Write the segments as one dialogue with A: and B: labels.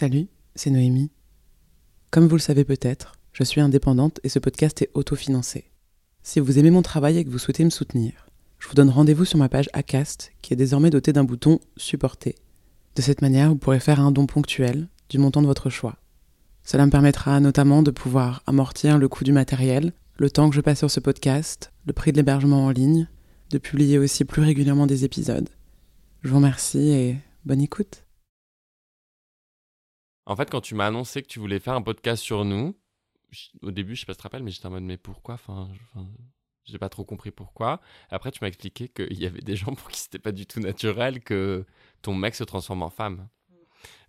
A: Salut, c'est Noémie. Comme vous le savez peut-être, je suis indépendante et ce podcast est autofinancé. Si vous aimez mon travail et que vous souhaitez me soutenir, je vous donne rendez-vous sur ma page Acast qui est désormais dotée d'un bouton Supporter. De cette manière, vous pourrez faire un don ponctuel du montant de votre choix. Cela me permettra notamment de pouvoir amortir le coût du matériel, le temps que je passe sur ce podcast, le prix de l'hébergement en ligne, de publier aussi plus régulièrement des épisodes. Je vous remercie et bonne écoute.
B: En fait, quand tu m'as annoncé que tu voulais faire un podcast sur nous, au début, je sais pas si tu te rappelles, mais j'étais en mode, mais pourquoi? Enfin, je n'ai pas trop compris pourquoi. Après, tu m'as expliqué qu'il y avait des gens pour qui c'était pas du tout naturel que ton mec se transforme en femme.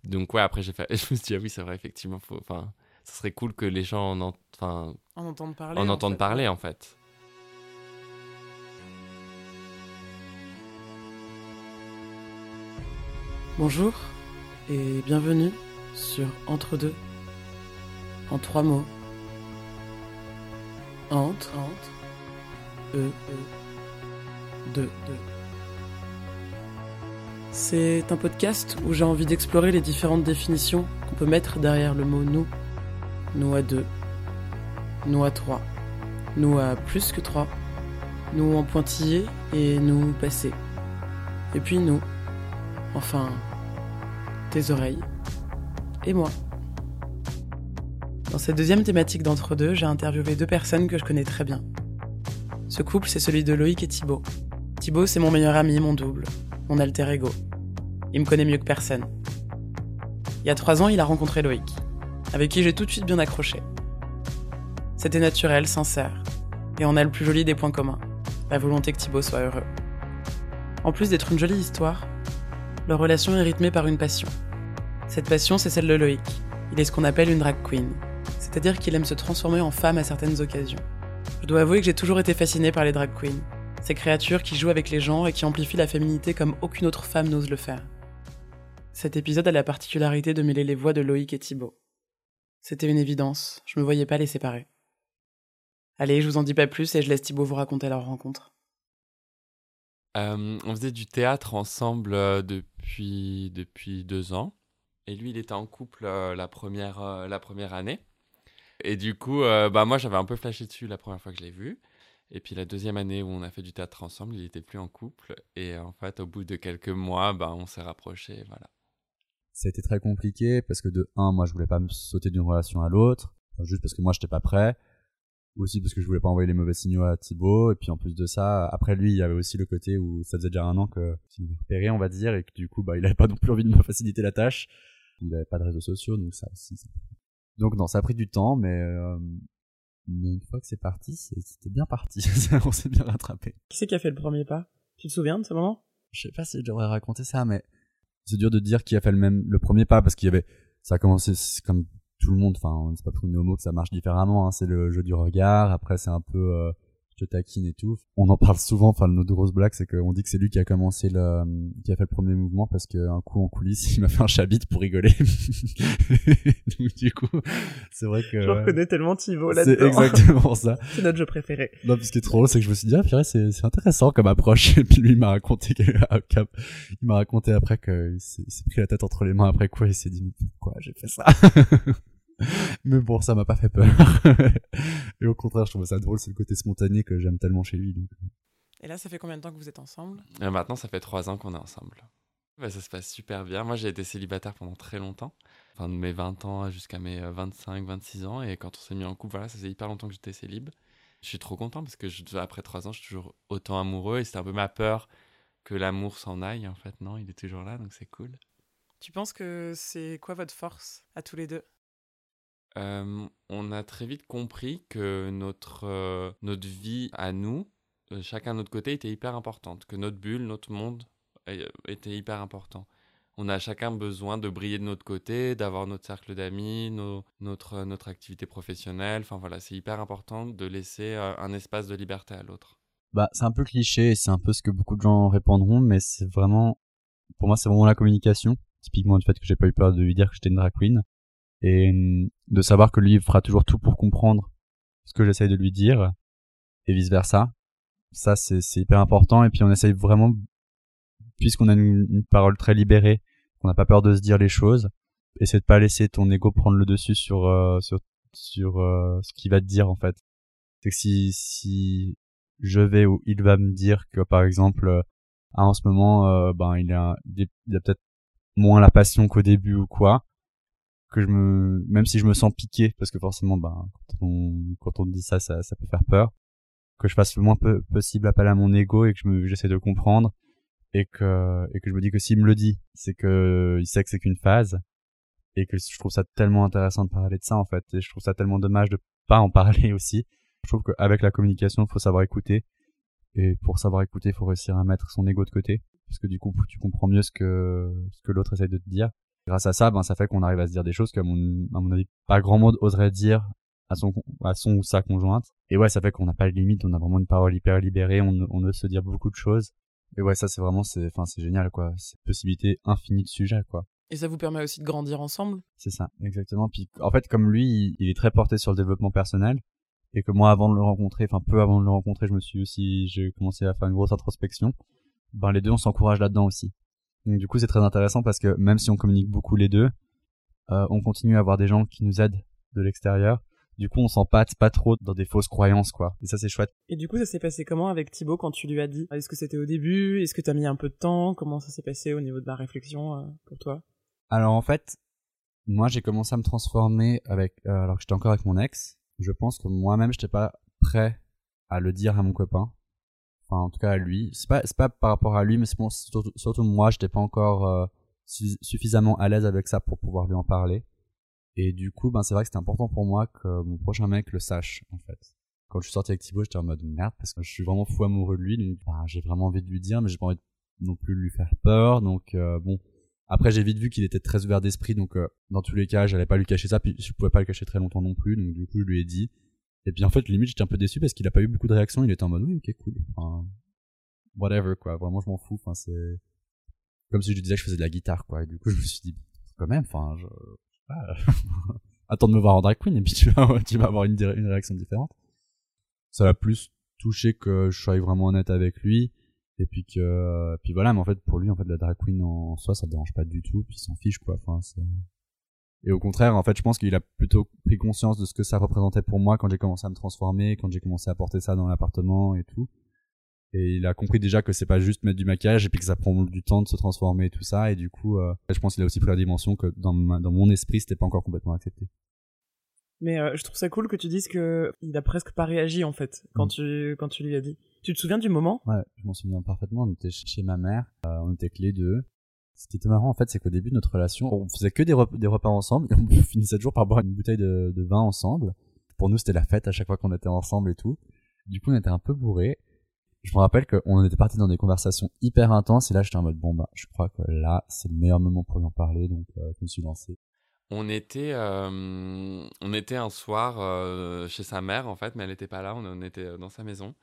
B: Donc, ouais, après, j'ai fait... je me suis dit, ah oui, c'est vrai, effectivement, faut... enfin, ça serait cool que les gens en, enfin,
A: en entendent parler.
B: En, entendent
A: fait.
B: parler, en fait.
A: Bonjour et bienvenue sur Entre deux. En trois mots. Entre, entre, e, e, deux, deux. C'est un podcast où j'ai envie d'explorer les différentes définitions qu'on peut mettre derrière le mot nous. Nous à deux, nous à trois, nous à plus que trois, nous en pointillé et nous passé. Et puis nous, enfin, tes oreilles et moi. Dans cette deuxième thématique d'entre deux, j'ai interviewé deux personnes que je connais très bien. Ce couple, c'est celui de Loïc et Thibaut. Thibaut, c'est mon meilleur ami, mon double, mon alter ego. Il me connaît mieux que personne. Il y a trois ans, il a rencontré Loïc, avec qui j'ai tout de suite bien accroché. C'était naturel, sincère, et on a le plus joli des points communs, la volonté que Thibaut soit heureux. En plus d'être une jolie histoire, leur relation est rythmée par une passion. Cette passion, c'est celle de Loïc. Il est ce qu'on appelle une drag queen, c'est-à-dire qu'il aime se transformer en femme à certaines occasions. Je dois avouer que j'ai toujours été fascinée par les drag queens, ces créatures qui jouent avec les gens et qui amplifient la féminité comme aucune autre femme n'ose le faire. Cet épisode a la particularité de mêler les voix de Loïc et Thibaut. C'était une évidence, je me voyais pas les séparer. Allez, je vous en dis pas plus et je laisse Thibaut vous raconter leur rencontre.
B: Euh, on faisait du théâtre ensemble euh, depuis, depuis deux ans. Et lui, il était en couple euh, la, première, euh, la première année. Et du coup, euh, bah, moi, j'avais un peu flashé dessus la première fois que je l'ai vu. Et puis la deuxième année où on a fait du théâtre ensemble, il n'était plus en couple. Et en fait, au bout de quelques mois, bah, on s'est rapprochés. Voilà.
C: Ça a été très compliqué parce que de un, moi, je voulais pas me sauter d'une relation à l'autre, juste parce que moi, j'étais pas prêt. Aussi parce que je voulais pas envoyer les mauvais signaux à Thibaut. Et puis en plus de ça, après lui, il y avait aussi le côté où ça faisait déjà un an que il me repérait, on va dire, et que du coup, bah, il avait pas non plus envie de me faciliter la tâche. Il avait pas de réseaux sociaux, donc ça aussi. ça- Donc non, ça a pris du temps, mais euh, mais une fois que c'est parti, c'était bien parti. on s'est bien rattrapé.
A: Qui c'est qui a fait le premier pas? Tu te souviens de ce moment?
C: Je sais pas si je devrais raconter ça, mais c'est dur de dire qui a fait le même le premier pas parce qu'il y avait ça a commencé comme tout le monde. Enfin, c'est pas pour une homo que ça marche différemment. Hein, c'est le jeu du regard. Après, c'est un peu euh, te taquine et tout. On en parle souvent. Enfin, notre grosse blague, c'est qu'on dit que c'est lui qui a commencé le qui a fait le premier mouvement parce qu'un coup en coulisses, il m'a fait un chabit pour rigoler. Donc, du coup, c'est vrai que
A: Je reconnais tellement Thibaut
C: c'est
A: là-dedans.
C: exactement ça.
A: c'est notre jeu préféré.
C: Non, parce que trop drôle, c'est que je me suis dit, ah, purée, c'est, c'est intéressant comme approche. Et puis lui, il m'a raconté que, ah, il m'a raconté après qu'il s'est, il s'est pris la tête entre les mains après quoi, il s'est dit, mais pourquoi j'ai fait ça? mais bon, ça m'a pas fait peur. Et au contraire, je trouve ça drôle, c'est le côté spontané que j'aime tellement chez lui. Donc.
A: Et là, ça fait combien de temps que vous êtes ensemble?
B: Et maintenant, ça fait trois ans qu'on est ensemble. Bah, ça se passe super bien. Moi, j'ai été célibataire pendant très longtemps. Enfin, de mes 20 ans jusqu'à mes 25, 26 ans. Et quand on s'est mis en couple, voilà, ça faisait hyper longtemps que j'étais célib. Je suis trop content parce que je, après trois ans, je suis toujours autant amoureux. Et c'était un peu ma peur que l'amour s'en aille. En fait, non, il est toujours là, donc c'est cool.
A: Tu penses que c'est quoi votre force à tous les deux?
B: On a très vite compris que notre, euh, notre vie à nous, euh, chacun de notre côté, était hyper importante. Que notre bulle, notre monde euh, était hyper important. On a chacun besoin de briller de notre côté, d'avoir notre cercle d'amis, notre, notre activité professionnelle. Enfin voilà, c'est hyper important de laisser un espace de liberté à l'autre.
C: Bah, c'est un peu cliché et c'est un peu ce que beaucoup de gens répondront, mais c'est vraiment, pour moi, c'est vraiment la communication. Typiquement, le fait que j'ai pas eu peur de lui dire que j'étais une drag queen. Et de savoir que lui fera toujours tout pour comprendre ce que j'essaye de lui dire et vice versa. Ça, c'est hyper important. Et puis, on essaye vraiment, puisqu'on a une, parole très libérée, qu'on n'a pas peur de se dire les choses, essaie de pas laisser ton ego prendre le dessus sur euh, sur sur euh, ce qu'il va te dire en fait. C'est que si si je vais ou il va me dire que par exemple euh, ah, en ce moment ben il a il a peut-être moins la passion qu'au début ou quoi que je me même si je me sens piqué parce que forcément ben quand on quand on dit ça ça, ça peut faire peur que je fasse le moins peu, possible appel à mon ego et que je me j'essaie de comprendre et que et que je me dis que s'il me le dit c'est que il sait que c'est qu'une phase et que je trouve ça tellement intéressant de parler de ça en fait et je trouve ça tellement dommage de pas en parler aussi. Je trouve qu'avec la communication faut savoir écouter et pour savoir écouter faut réussir à mettre son ego de côté parce que du coup tu comprends mieux ce que ce que l'autre essaie de te dire grâce à ça ben ça fait qu'on arrive à se dire des choses que à mon, à mon avis pas grand monde oserait dire à son à son ou sa conjointe. Et ouais ça fait qu'on n'a pas de limite on a vraiment une parole hyper libérée on, on ose se dire beaucoup de choses. Et ouais ça c'est vraiment c'est enfin c'est génial quoi. C'est possibilité infinie de sujets quoi.
A: Et ça vous permet aussi de grandir ensemble?
C: C'est ça exactement. Puis en fait comme lui il, est très porté sur le développement personnel et que moi avant de le rencontrer enfin peu avant de le rencontrer je me suis aussi j'ai commencé à faire une grosse introspection ben les deux on s'encourage là-dedans aussi donc du coup c'est très intéressant parce que même si on communique beaucoup les deux euh, on continue à avoir des gens qui nous aident de l'extérieur. Du coup on s'empâte pas trop dans des fausses croyances quoi. Et ça c'est chouette.
A: Et du coup ça s'est passé comment avec Thibaut quand tu lui as dit? Est-ce que c'était au début? Est-ce que t'as mis un peu de temps? Comment ça s'est passé au niveau de la réflexion euh, pour toi?
C: Alors en fait moi j'ai commencé à me transformer avec euh, alors que j'étais encore avec mon ex. Je pense que moi-même j'étais pas prêt à le dire à mon copain enfin en tout cas à lui c'est pas c'est pas par rapport à lui mais c'est surtout, surtout moi j'étais pas encore euh, suffisamment à l'aise avec ça pour pouvoir lui en parler et du coup, ben, c'est vrai que c'était important pour moi que mon prochain mec le sache, en fait. Quand je suis sorti avec Thibaut, j'étais en mode merde, parce que je suis vraiment fou amoureux de lui, donc ben, j'ai vraiment envie de lui dire, mais j'ai pas envie non plus de lui faire peur, donc euh, bon. Après, j'ai vite vu qu'il était très ouvert d'esprit, donc euh, dans tous les cas, j'allais pas lui cacher ça, puis je pouvais pas le cacher très longtemps non plus, donc du coup, je lui ai dit. Et puis en fait, limite, j'étais un peu déçu parce qu'il a pas eu beaucoup de réactions, il était en mode oui, ok, cool. Enfin, whatever, quoi. Vraiment, je m'en fous, enfin, c'est comme si je lui disais que je faisais de la guitare, quoi. Et du coup, je me suis dit, quand même, enfin, je, attends de me voir en drag queen et puis tu vas, avoir une, réaction différente. Ça l'a plus touché que je sois vraiment honnête avec lui et puis que puis voilà mais en fait pour lui en fait la drag queen en soi ça le dérange pas du tout puis il s'en fiche quoi enfin et au contraire en fait je pense qu'il a plutôt pris conscience de ce que ça représentait pour moi quand j'ai commencé à me transformer quand j'ai commencé à porter ça dans l'appartement et tout. Et il a compris déjà que c'est pas juste mettre du maquillage et puis que ça prend du temps de se transformer et tout ça. Et du coup euh, je pense qu'il a aussi pris la dimension que dans, dans mon esprit c'était pas encore complètement accepté.
A: Mais euh, je trouve ça cool que tu dises que il a presque pas réagi en fait quand mm. tu quand tu lui as dit. Tu te souviens du moment?
C: Ouais je m'en souviens parfaitement. On était chez ma mère euh, on était que les deux ce qui était marrant en fait c'est qu'au début de notre relation on faisait que des, repas, ensemble et on finissait toujours par boire une bouteille de, de vin ensemble pour nous c'était la fête à chaque fois qu'on était ensemble et tout du coup on était un peu bourrés je me rappelle qu'on était parti dans des conversations hyper intenses et là j'étais en mode bon bah je crois que là c'est le meilleur moment pour en parler donc euh, je me suis lancé.
B: On était, euh, on était un soir euh, chez sa mère en fait, mais elle n'était pas là, on, était dans sa maison.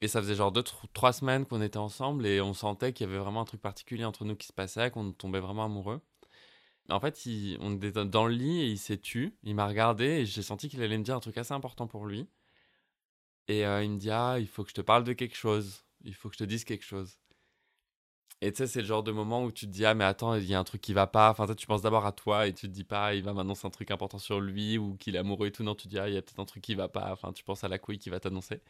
B: Et ça faisait genre deux, trois semaines qu'on était ensemble et on sentait qu'il y avait vraiment un truc particulier entre nous qui se passait, qu'on tombait vraiment amoureux. En fait, il, on était dans le lit et il s'est tu, il m'a regardé et j'ai senti qu'il allait me dire un truc assez important pour lui. Et euh, il me dit Ah, il faut que je te parle de quelque chose. Il faut que je te dise quelque chose. Et tu sais, c'est le genre de moment où tu te dis Ah, mais attends, il y a un truc qui va pas. Enfin, tu penses d'abord à toi et tu te dis pas Il va m'annoncer un truc important sur lui ou qu'il est amoureux et tout. Non, tu te dis Ah, il y a peut-être un truc qui va pas. Enfin, tu penses à la couille qui va t'annoncer.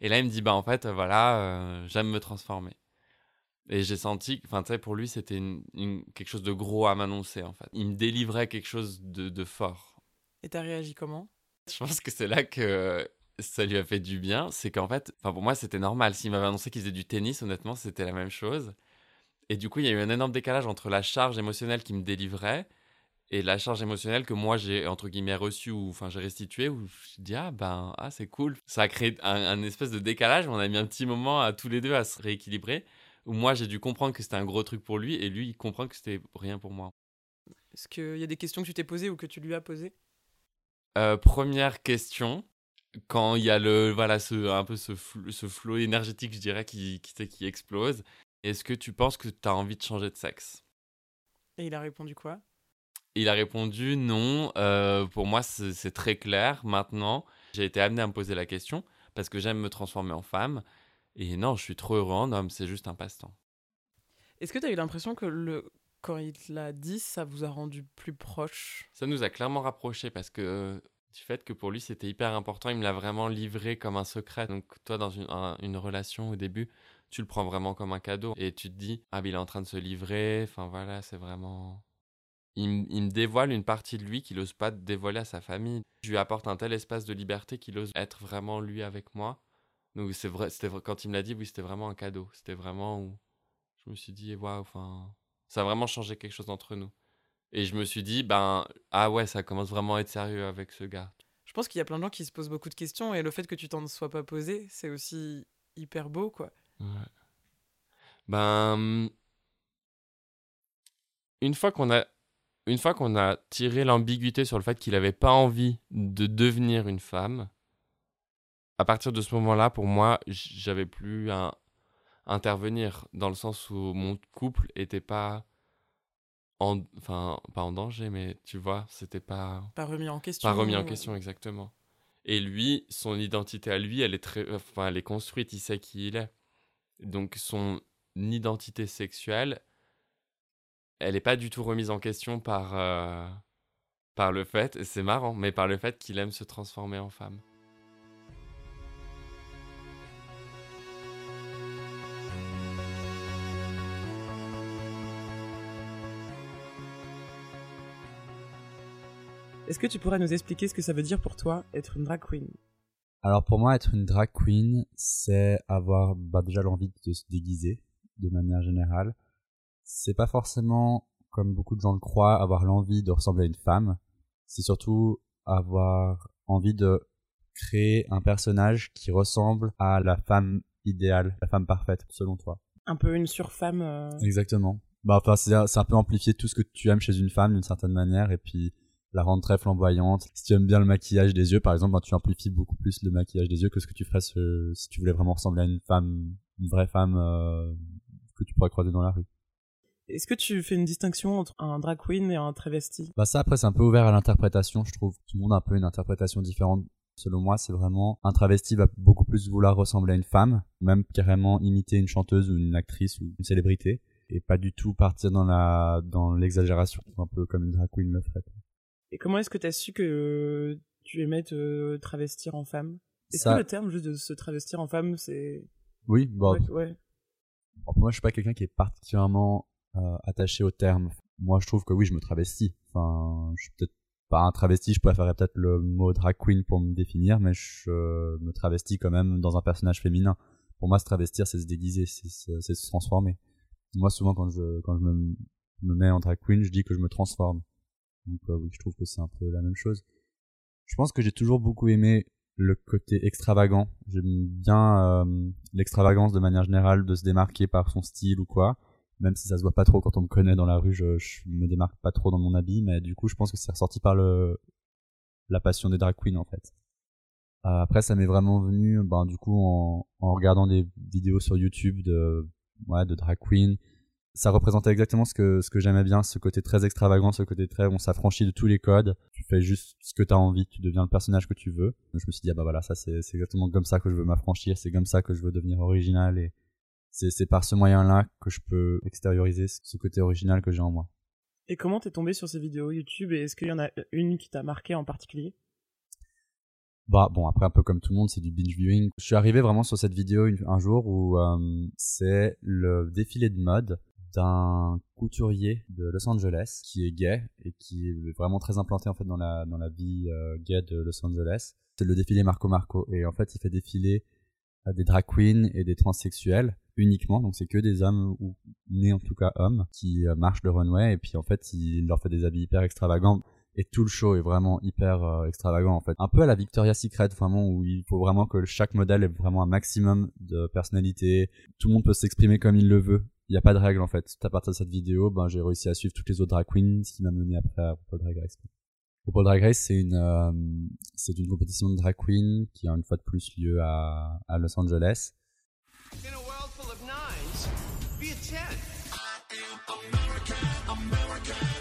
B: Et là, il me dit Bah, en fait, voilà, euh, j'aime me transformer. Et j'ai senti, enfin, tu sais, pour lui, c'était une, quelque chose de gros à m'annoncer, en fait. Il me délivrait quelque chose de, de fort.
A: Et t'as réagi comment?
B: Je pense que c'est là que ça lui a fait du bien, c'est qu'en fait, enfin pour moi c'était normal. S'il m'avait annoncé qu'il faisait du tennis, honnêtement, c'était la même chose. Et du coup, il y a eu un énorme décalage entre la charge émotionnelle qui me délivrait et la charge émotionnelle que moi j'ai entre guillemets reçue ou enfin j'ai restituée où je dis ah ben ah c'est cool. Ça a créé un, espèce de décalage. On a mis un petit moment à tous les deux à se rééquilibrer. Où moi j'ai dû comprendre que c'était un gros truc pour lui et lui il comprend que c'était rien pour moi.
A: Est-ce qu'il y a des questions que tu t'es posées ou que tu lui as posées?
B: Euh, Première question, quand il y a le voilà ce un peu ce, ce flot énergétique je dirais qui qui, qui explose est-ce que tu penses que tu as envie de changer de sexe?
A: Et il a répondu quoi?
B: Il a répondu non euh, pour moi c'est très clair maintenant j'ai été amené à me poser la question parce que j'aime me transformer en femme et non je suis trop heureux en homme c'est juste un passe-temps
A: est-ce que tu as eu l'impression que le quand il te l'a dit, ça vous a rendu plus proche?
B: Ça nous a clairement rapprochés parce que euh, du fait que pour lui c'était hyper important, il me l'a vraiment livré comme un secret. Donc toi dans une, un- une relation au début, tu le prends vraiment comme un cadeau et tu te dis ah mais il est en train de se livrer. Enfin voilà, c'est vraiment. Il, me dévoile une partie de lui qu'il n'ose pas dévoiler à sa famille. Je lui apporte un tel espace de liberté qu'il ose être vraiment lui avec moi. Donc c'est vrai, c'était quand il me l'a dit, oui, c'était vraiment un cadeau. C'était vraiment où je me suis dit waouh, enfin, ça a vraiment changé quelque chose entre nous. Et je me suis dit, ben, ah ouais, ça commence vraiment à être sérieux avec ce gars.
A: Je pense qu'il y a plein de gens qui se posent beaucoup de questions et le fait que tu t'en sois pas posé, c'est aussi hyper beau, quoi.
B: Ouais. Ben, une fois qu'on a, une fois qu'on a tiré l'ambiguïté sur le fait qu'il avait pas envie de devenir une femme, à partir de ce moment-là, pour moi, j'avais plus à intervenir dans le sens où mon couple était pas en, enfin, pas en danger, mais tu vois, c'était pas
A: Pas remis en question.
B: Pas remis en question, exactement. Et lui, son identité à lui, elle est très, enfin, elle est construite, il sait qui il est. Donc son identité sexuelle, elle n'est pas du tout remise en question par, euh, par le fait, et c'est marrant, mais par le fait qu'il aime se transformer en femme.
A: Est-ce que tu pourrais nous expliquer ce que ça veut dire pour toi être une drag queen?
C: Alors pour moi, être une drag queen, c'est avoir bah, déjà l'envie de se déguiser de manière générale. C'est pas forcément, comme beaucoup de gens le croient, avoir l'envie de ressembler à une femme. C'est surtout avoir envie de créer un personnage qui ressemble à la femme idéale, la femme parfaite, selon toi.
A: Un peu une surfemme. euh,
C: Exactement. Bah, enfin, c'est un peu amplifier tout ce que tu aimes chez une femme d'une certaine manière et puis la rendre très flamboyante. Si tu aimes bien le maquillage des yeux, par exemple, ben, tu amplifies beaucoup plus le maquillage des yeux que ce que tu ferais si tu voulais vraiment ressembler à une femme, une vraie femme euh, que tu pourrais croiser dans la rue.
A: Est-ce que tu fais une distinction entre un drag queen et un travesti?
C: Bah ça après c'est un peu ouvert à l'interprétation, je trouve. Tout le monde a un peu une interprétation différente. Selon moi, c'est vraiment un travesti va beaucoup plus vouloir ressembler à une femme, même carrément imiter une chanteuse ou une actrice ou une célébrité, et pas du tout partir dans la dans l'exagération, un peu comme une drag queen le ferait.
A: Et comment est-ce que tu as su que tu aimais te travestir en femme? Est-ce
C: Ça-
A: que le terme juste de se travestir en femme, c'est...
C: Oui, bon,
A: Ouais, ouais.
C: Bon, moi, je suis pas quelqu'un qui est particulièrement euh, attaché au terme. Moi, je trouve que oui, je me travestis. Enfin, je suis peut-être pas un travesti, je préférerais peut-être le mot drag queen pour me définir, mais je euh, me travestis quand même dans un personnage féminin. Pour moi, se travestir, c'est se déguiser, c'est se- transformer. Moi, souvent, quand je, quand je me, me mets en drag queen, je dis que je me transforme. Donc, euh, oui, je trouve que c'est un peu la même chose. Je pense que j'ai toujours beaucoup aimé le côté extravagant. J'aime bien euh, l'extravagance de manière générale, de se démarquer par son style ou quoi. Même si ça se voit pas trop quand on me connaît dans la rue, je, je me démarque pas trop dans mon habit, mais du coup, je pense que c'est ressorti par le la passion des drag queens en fait. Euh, après, ça m'est vraiment venu, ben du coup, en, en regardant des vidéos sur YouTube de ouais de drag queen. Ça représentait exactement ce que ce que j'aimais bien, ce côté très extravagant, ce côté très on s'affranchit de tous les codes. Tu fais juste ce que tu as envie, tu deviens le personnage que tu veux. Je me suis dit ah bah voilà, ça c'est c'est exactement comme ça que je veux m'affranchir, c'est comme ça que je veux devenir original et c'est par ce moyen-là que je peux extérioriser ce côté original que j'ai en moi.
A: Et comment t'es tombé sur ces vidéos YouTube et est-ce qu'il y en a une qui t'a marqué en particulier?
C: Bah bon après un peu comme tout le monde c'est du binge viewing. Je suis arrivé vraiment sur cette vidéo une- un jour où euh, c'est le défilé de mode d'un couturier de Los Angeles qui est gay et qui est vraiment très implanté en fait dans la dans la vie euh, gay de Los Angeles. C'est le défilé Marco Marco et en fait il fait défiler des drag queens et des transsexuels uniquement donc c'est que des hommes ou nés en tout cas hommes qui euh, marchent le runway et puis en fait il leur fait des habits hyper extravagants et tout le show est vraiment hyper euh, extravagant en fait. Un peu à la Victoria's Secret vraiment où il faut vraiment que chaque modèle ait vraiment un maximum de personnalité. Tout le monde peut s'exprimer comme il le veut. Il n'y a pas de règle en fait. À partir de cette vidéo, ben j'ai réussi à suivre toutes les autres drag queens, ce qui m'a mené après à RuPaul Drag Race. RuPaul Drag Race c'est une euh, c'est une compétition de drag queen qui a une fois de plus lieu à, à Los Angeles.
D: In a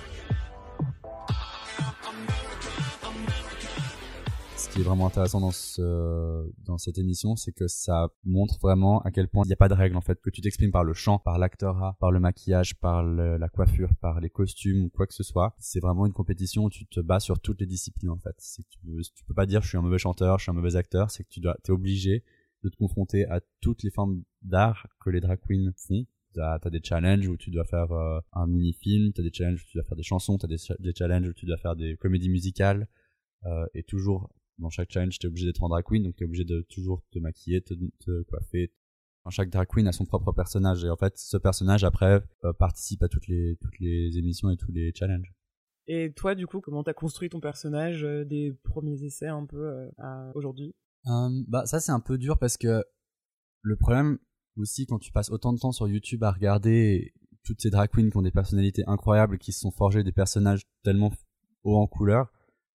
C: qui est vraiment intéressant dans ce dans cette émission, c'est que ça montre vraiment à quel point il n'y a pas de règles en fait, que tu t'exprimes par le chant, par l'acteur, par le maquillage, par la coiffure, par les costumes ou quoi que ce soit. C'est vraiment une compétition où tu te bats sur toutes les disciplines en fait. Tu, peux- pas dire je suis un mauvais chanteur, je suis un mauvais acteur, c'est que tu dois t'es obligé de te confronter à toutes les formes d'art que les drag queens font. T'as as des challenges où tu dois faire euh, un mini-film, t'as des challenges où tu dois faire des chansons, t'as des, des challenges où tu dois faire des comédies musicales, euh, et toujours dans chaque challenge t'es obligé d'être en drag queen, donc t'es obligé de toujours te maquiller, te, te coiffer. Enfin, chaque drag queen a son propre personnage, et en fait ce personnage après euh, participe à toutes les toutes les émissions et tous les challenges.
A: Et toi, du coup, comment t'as construit ton personnage euh, des premiers essais un peu euh, à aujourd'hui?
C: Euh, bah ça c'est un peu dur parce que le problème aussi quand tu passes autant de temps sur YouTube à regarder toutes ces drag queens qui ont des personnalités incroyables qui se sont forgées des personnages tellement hauts en couleur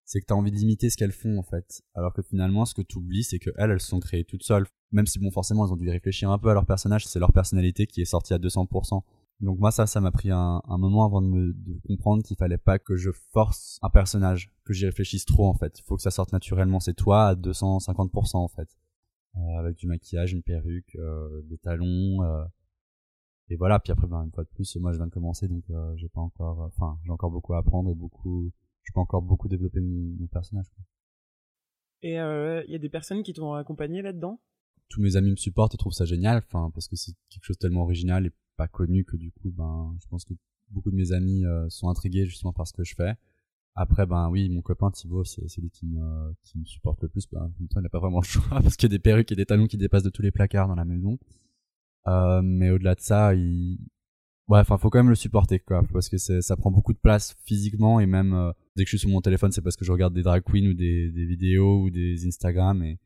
C: c'est que t'as envie d'imiter ce qu'elles font en fait. Alors que finalement ce que tu oublies c'est que elles elles se sont créées toutes seules. Même si bon forcément elles ont dû réfléchir un peu à leur personnage c'est leur personnalité qui est sortie à 200% donc moi ça ça m'a pris un, un moment avant de me de comprendre qu'il fallait pas que je force un personnage que j'y réfléchisse trop en fait. Il faut que ça sorte naturellement. C'est toi à 250% en fait. Euh, avec du maquillage une perruque euh, des talons euh, et voilà. Puis après ben une fois de plus moi je viens de commencer donc euh, j'ai pas encore enfin j'ai encore beaucoup à apprendre et beaucoup je peux encore beaucoup développer mon, mon personnage quoi.
A: Et il y a des personnes qui t'ont accompagné là-dedans?
C: Tous mes amis me supportent et trouvent ça génial enfin parce que c'est quelque chose de tellement original et pas connu que du coup ben je pense que beaucoup de mes amis euh, sont intrigués justement par ce que je fais. Après ben oui mon copain Thibaut c'est celui qui me qui me supporte le plus. Ben, en même temps il n'a pas vraiment le choix parce qu'il y a des perruques et des talons qui dépassent de tous les placards dans la maison. Euh, mais au-delà de ça il ouais enfin faut quand même le supporter quoi parce que ça prend beaucoup de place physiquement et même euh, dès que je suis sur mon téléphone c'est parce que je regarde des drag queens ou des, des vidéos ou des Instagram et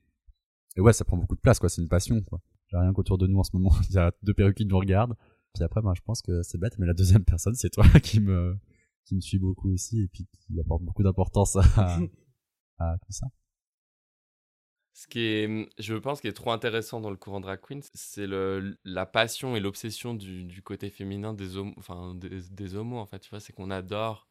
C: et ouais, ça prend beaucoup de place, quoi. C'est une passion, quoi. J'ai rien qu'autour de nous en ce moment. Il y a deux perruques qui nous regardent. Puis après, ben, je pense que c'est bête, mais la deuxième personne, c'est toi qui me, qui me suit beaucoup aussi et puis qui apporte beaucoup d'importance à, à tout ça.
B: Ce qui est, je pense, qui est trop intéressant dans le courant drag queen, c'est la passion et l'obsession du, du côté féminin des homos, enfin des, des homos en fait. Tu vois, c'est qu'on adore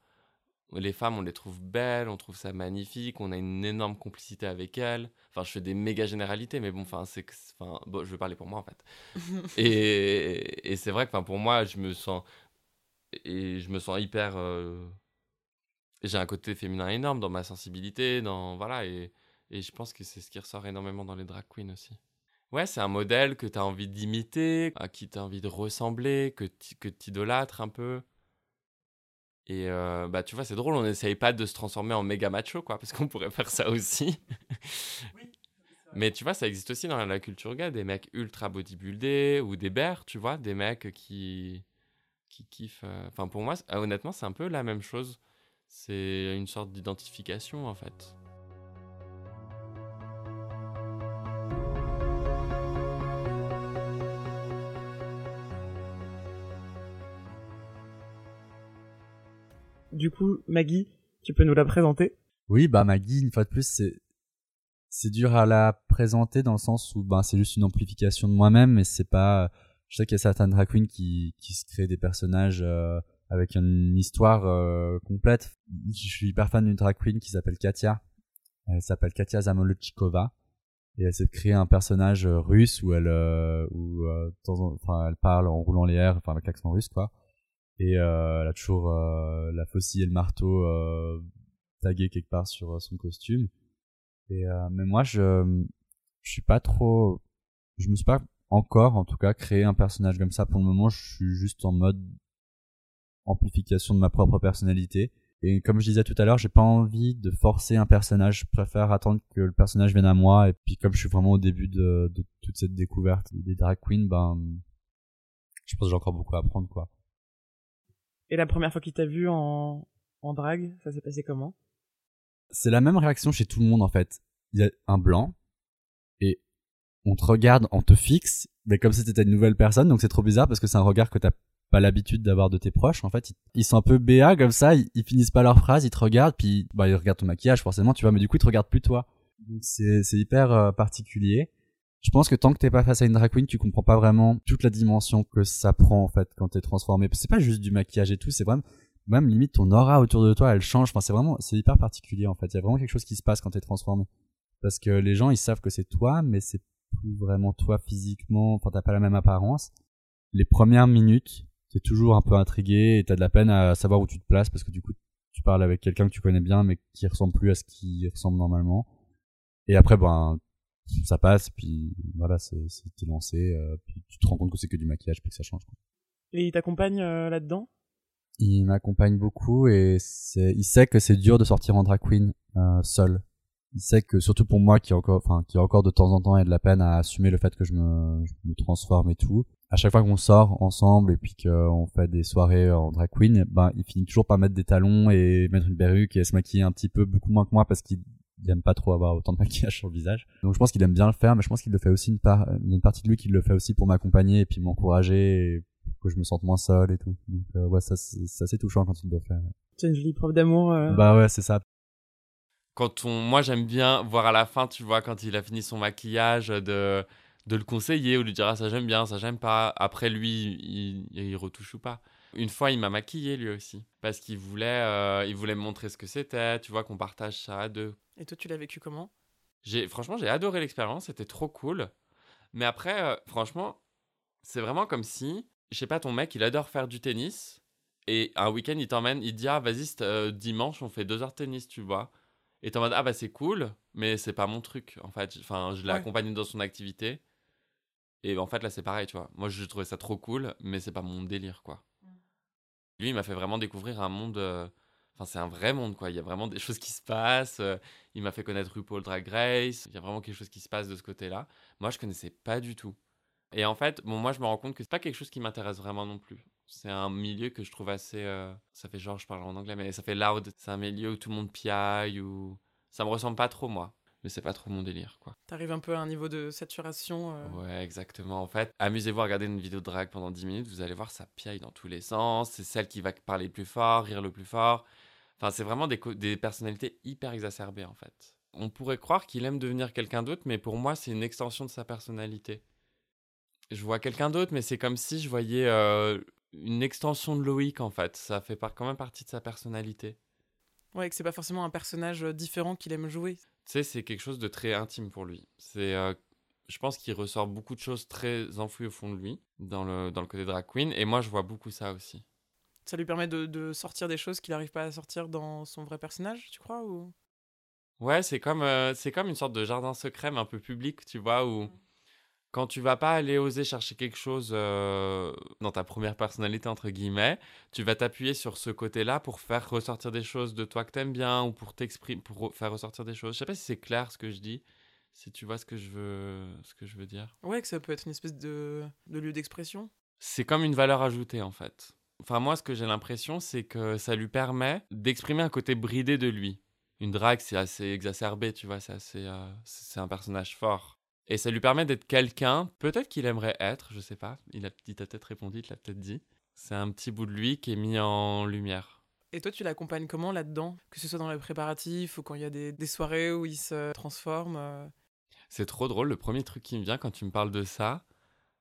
B: les femmes, on les trouve belles, on trouve ça magnifique, on a une énorme complicité avec elles. Enfin, je fais des méga généralités, mais bon, enfin, c'est, enfin, bon, je vais parler pour moi en fait. Et, et c'est vrai que, enfin, pour moi, je me sens et je me sens hyper. euh, j'ai un côté féminin énorme dans ma sensibilité, dans voilà et et je pense que c'est ce qui ressort énormément dans les drag queens aussi. Ouais, c'est un modèle que tu as envie d'imiter, à qui tu as envie de ressembler, que tu idolâtres un peu. Et euh, bah, tu vois, c'est drôle, on n'essaye pas de se transformer en méga macho, quoi, parce qu'on pourrait faire ça aussi. Mais tu vois, ça existe aussi dans la culture gay, des mecs ultra bodybuildés ou des bears, tu vois, des mecs qui, qui kiffent. euh, Enfin, pour moi, ah, honnêtement, c'est un peu la même chose. C'est une sorte d'identification, en fait.
A: Du coup, Maggie, tu peux nous la présenter?
C: Oui, bah, Maggie, une fois de plus, c'est, c'est dur à la présenter dans le sens où, ben, c'est juste une amplification de moi-même, mais c'est pas, je sais qu'il y a certaines drag queens qui, qui se créent des personnages, euh, avec une histoire, euh, complète. Je suis hyper fan d'une drag queen qui s'appelle Katia. Elle s'appelle Katia Zamolodchikova. Et elle s'est créé un personnage euh, russe où elle, euh, où, euh, temps en- enfin, elle parle en roulant les airs, enfin, avec l'accent russe, quoi. Et, euh, elle a toujours, euh, la faucille et le marteau, euh, tagué quelque part sur son costume. Et mais moi je je suis pas trop je me suis pas encore en tout cas créé un personnage comme ça pour le moment, je suis juste en mode amplification de ma propre personnalité et comme je disais tout à l'heure, j'ai pas envie de forcer un personnage, je préfère attendre que le personnage vienne à moi et puis comme je suis vraiment au début de, de toute cette découverte des drag queens, ben je pense que j'ai encore beaucoup à apprendre quoi.
A: Et la première fois qu'il t'a vu en, en drague, ça s'est passé comment?
C: C'est la même réaction chez tout le monde en fait. Il y a un blanc et on te regarde, on te fixe, mais comme si t'étais une nouvelle personne, donc c'est trop bizarre parce que c'est un regard que t'as pas l'habitude d'avoir de tes proches. En fait, ils, sont un peu béats comme ça, ils, finissent pas leur phrase, ils te regardent, puis bah ils regardent ton maquillage forcément, tu vois, mais du coup ils te regardent plus toi. Donc c'est c'est hyper euh, particulier. Je pense que tant que t'es pas face à une drag queen, tu comprends pas vraiment toute la dimension que ça prend en fait quand t'es transformé. C'est pas juste du maquillage et tout, c'est vraiment même limite ton aura autour de toi elle change. Enfin c'est vraiment c'est hyper particulier en fait. Il y a vraiment quelque chose qui se passe quand t'es transformé. Parce que les gens ils savent que c'est toi mais c'est plus vraiment toi physiquement. Enfin t'as pas la même apparence. Les premières minutes t'es toujours un peu intrigué et t'as de la peine à savoir où tu te places parce que du coup tu parles avec quelqu'un que tu connais bien mais qui ressemble plus à ce qui ressemble normalement. Et après ben ça passe puis voilà c'est c'est- t'es lancé euh, puis tu te rends compte que c'est que du maquillage puis que ça change quoi.
A: Et il t'accompagne euh, là-dedans?
C: Il m'accompagne beaucoup et c'est il sait que c'est dur de sortir en drag queen euh, seul. Il sait que surtout pour moi qui a encore enfin qui a encore de temps en temps et de la peine à assumer le fait que je me, je me transforme et tout. À chaque fois qu'on sort ensemble et puis qu'on fait des soirées en drag queen ben il finit toujours par mettre des talons et mettre une perruque et se maquiller un petit peu beaucoup moins que moi parce qu'il il aime pas trop avoir autant de maquillage sur le visage donc je pense qu'il aime bien le faire mais je pense qu'il le fait aussi une part il y a une partie de lui qui le fait aussi pour m'accompagner et puis m'encourager et que je me sente moins seul et tout donc euh, ouais ça c'est c'est assez touchant quand il le fait
A: C'est une jolie preuve d'amour. euh.
C: bah ouais c'est ça
B: Quand on, moi j'aime bien voir à la fin, tu vois, quand il a fini son maquillage, de, de le conseiller ou lui dire ah, ça j'aime bien, ça j'aime pas. Après lui, il, il retouche ou pas. Une fois, il m'a maquillé lui aussi parce qu'il voulait, euh, il voulait me montrer ce que c'était. Tu vois qu'on partage ça à deux.
A: Et toi, tu l'as vécu comment?
B: J'ai franchement j'ai adoré l'expérience, c'était trop cool. Mais après, euh, franchement, c'est vraiment comme si, je sais pas, ton mec il adore faire du tennis et un week-end il t'emmène, il te dit ah vas-y euh, dimanche on fait deux heures de tennis, tu vois. Et t'es en mode ah bah c'est cool, mais c'est pas mon truc en fait. Enfin je l'ai
A: Ouais.
B: accompagné dans son activité. Et en fait là c'est pareil, tu vois. Moi je trouvais ça trop cool, mais c'est pas mon délire quoi. Lui il m'a fait vraiment découvrir un monde. euh, Enfin c'est un vrai monde quoi. Il y a vraiment des choses qui se passent. euh, il m'a fait connaître RuPaul Drag Race. Il y a vraiment quelque chose qui se passe de ce côté-là. Moi, je connaissais pas du tout. Et en fait, bon, moi, je me rends compte que c'est pas quelque chose qui m'intéresse vraiment non plus. C'est un milieu que je trouve assez. euh, Ça fait genre, je parle en anglais, mais ça fait loud. C'est un milieu où tout le monde piaille, ou. Ça me ressemble pas trop, moi. Mais c'est pas trop mon délire, quoi.
A: T'arrives un peu à un niveau de saturation. euh.
B: Ouais, exactement. En fait, amusez-vous à regarder une vidéo de drag pendant 10 minutes, vous allez voir, ça piaille dans tous les sens. C'est celle qui va parler le plus fort, rire le plus fort. Enfin, c'est vraiment des, des personnalités hyper exacerbées, en fait. On pourrait croire qu'il aime devenir quelqu'un d'autre, mais pour moi, c'est une extension de sa personnalité. Je vois quelqu'un d'autre, mais c'est comme si je voyais euh, une extension de Loïc, en fait. Ça fait quand même partie de sa personnalité.
A: Ouais, que c'est pas forcément un personnage euh, différent qu'il aime jouer.
B: Tu sais, c'est quelque chose de très intime pour lui. C'est, euh, je pense qu'il ressort beaucoup de choses très enfouies au fond de lui, dans le, dans le côté drag queen, et moi je vois beaucoup ça aussi.
A: Ça lui permet de, de sortir des choses qu'il n'arrive pas à sortir dans son vrai personnage, tu crois ou...
B: Ouais, c'est comme, euh, c'est comme une sorte de jardin secret, mais un peu public, tu vois, où quand tu vas pas aller oser chercher quelque chose euh, dans ta première personnalité, entre guillemets, tu vas t'appuyer sur ce côté-là pour faire ressortir des choses de toi que t'aimes bien, ou pour t'exprimer, pour re- faire ressortir des choses. Je sais pas si c'est clair ce que je dis, si tu vois ce que je veux, ce que je veux dire.
A: Ouais, que ça peut être une espèce de, de lieu d'expression.
B: c'est comme une valeur ajoutée en fait. Enfin moi ce que j'ai l'impression c'est que ça lui permet d'exprimer un côté bridé de lui. Une drague c'est assez exacerbé, tu vois, c'est assez euh, c'est un personnage fort. Et ça lui permet d'être quelqu'un, peut-être qu'il aimerait être, je sais pas, il a il t'a peut-être répondu, il l'a peut-être dit. C'est un petit bout de lui qui est mis en lumière.
A: Et toi, tu l'accompagnes comment là-dedans? Que ce soit dans les préparatifs ou quand il y a des, des soirées où il se transforme euh,
B: C'est trop drôle, le premier truc qui me vient quand tu me parles de ça,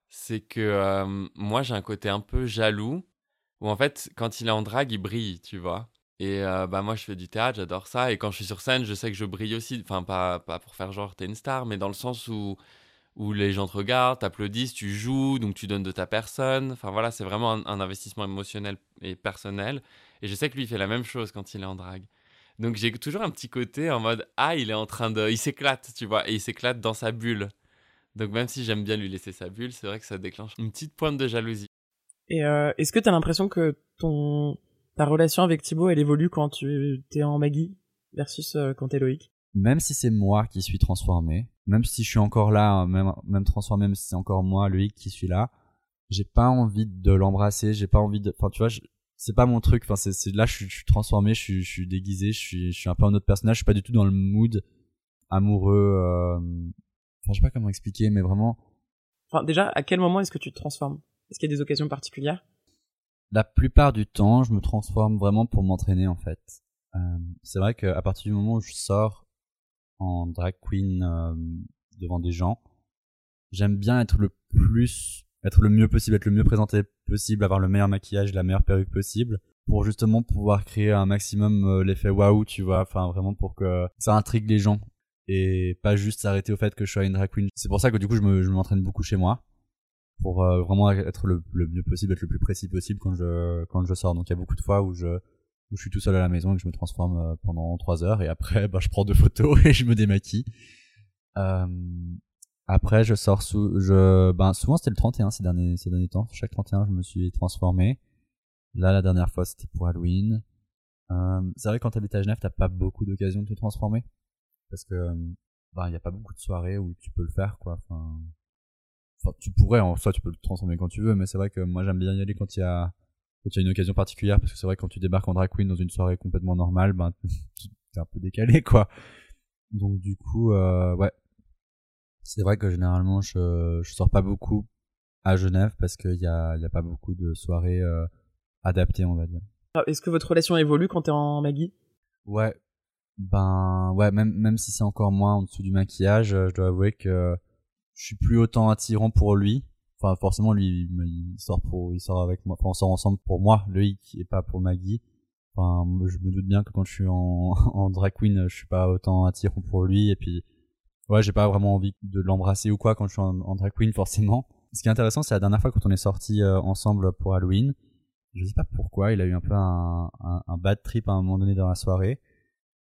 B: c'est que euh, moi j'ai un côté un peu jaloux, où en fait quand il est en drague il brille, tu vois. Et euh, bah moi je fais du théâtre, j'adore ça, et quand je suis sur scène je sais que je brille aussi, enfin pas, pas pour faire genre t'es une star, mais dans le sens où, où les gens te regardent, t'applaudissent, tu joues, donc tu donnes de ta personne, enfin voilà c'est vraiment un, investissement émotionnel et personnel, et je sais que lui il fait la même chose quand il est en drague. Donc j'ai toujours un petit côté en mode ah il est en train de il s'éclate tu vois et il s'éclate dans sa bulle. Donc même si j'aime bien lui laisser sa bulle, c'est vrai que ça déclenche une petite pointe de jalousie.
A: Et euh, est-ce que t'as l'impression que ton ta relation avec Thibaut, elle évolue quand tu t'es en Maggie versus euh, quand t'es Loïc?
C: Même si c'est moi qui suis transformé, même si je suis encore là, hein, même, même transformé, même si c'est encore moi, Loïc, qui suis là, j'ai pas envie de l'embrasser, j'ai pas envie de, enfin, tu vois, je- c'est pas mon truc, enfin, c'est, c'est, là, je suis, je suis transformé, je suis, je suis déguisé, je suis, je suis un peu un autre personnage, je suis pas du tout dans le mood amoureux, euh, enfin, je sais pas comment expliquer, mais vraiment,
A: Enfin, déjà, à quel moment est-ce que tu te transformes? Est-ce qu'il y a des occasions particulières?
C: La plupart du temps, je me transforme vraiment pour m'entraîner, en fait. Euh, c'est vrai qu'à partir du moment où je sors en drag queen euh, devant des gens, j'aime bien être le plus, être le mieux possible, être le mieux présenté possible, avoir le meilleur maquillage, la meilleure perruque possible, pour justement pouvoir créer un maximum euh, l'effet waouh, tu vois, enfin vraiment pour que ça intrigue les gens. et pas juste s'arrêter au fait que je sois une drag queen. C'est pour ça que du coup je me je m'entraîne beaucoup chez moi pour euh, vraiment être le, le mieux possible, être le plus précis possible quand je quand je sors. Donc il y a beaucoup de fois où je où je suis tout seul à la maison et que je me transforme euh, pendant trois heures et après bah, je prends deux photos et je me démaquille. Euh, après je sors sous je ben souvent c'était le 31 ces derniers ces derniers temps. Chaque 31 je me suis transformé. Là la dernière fois c'était pour Halloween. Euh, c'est vrai quand t'habites à Genève t'as pas beaucoup d'occasions de te transformer parce que ben il y a pas beaucoup de soirées où tu peux le faire quoi. Enfin, enfin tu pourrais en soi tu peux le transformer quand tu veux mais c'est vrai que moi j'aime bien y aller quand il y a quand il y a une occasion particulière parce que c'est vrai que quand tu débarques en drag queen dans une soirée complètement normale ben t'es un peu décalé quoi. Donc du coup euh, ouais c'est vrai que généralement je je sors pas beaucoup à Genève parce qu'il y a il y a pas beaucoup de soirées euh, adaptées on va dire.
A: Ah, Est-ce que votre relation évolue quand t'es en Maggie?
C: Ouais. Ben ouais, même même si c'est encore moins en dessous du maquillage, euh, je dois avouer que je suis plus autant attirant pour lui. Enfin forcément lui il, sort pour il sort avec moi, enfin on sort ensemble pour moi, lui qui est pas pour Maggie. Enfin je me doute bien que quand je suis en drag queen, je suis pas autant attirant pour lui et puis ouais, j'ai pas vraiment envie de l'embrasser ou quoi quand je suis en, drag queen forcément. Ce qui est intéressant, c'est la dernière fois quand on est sortis euh, ensemble pour Halloween. Je sais pas pourquoi, il a eu un peu un bad trip à un moment donné dans la soirée.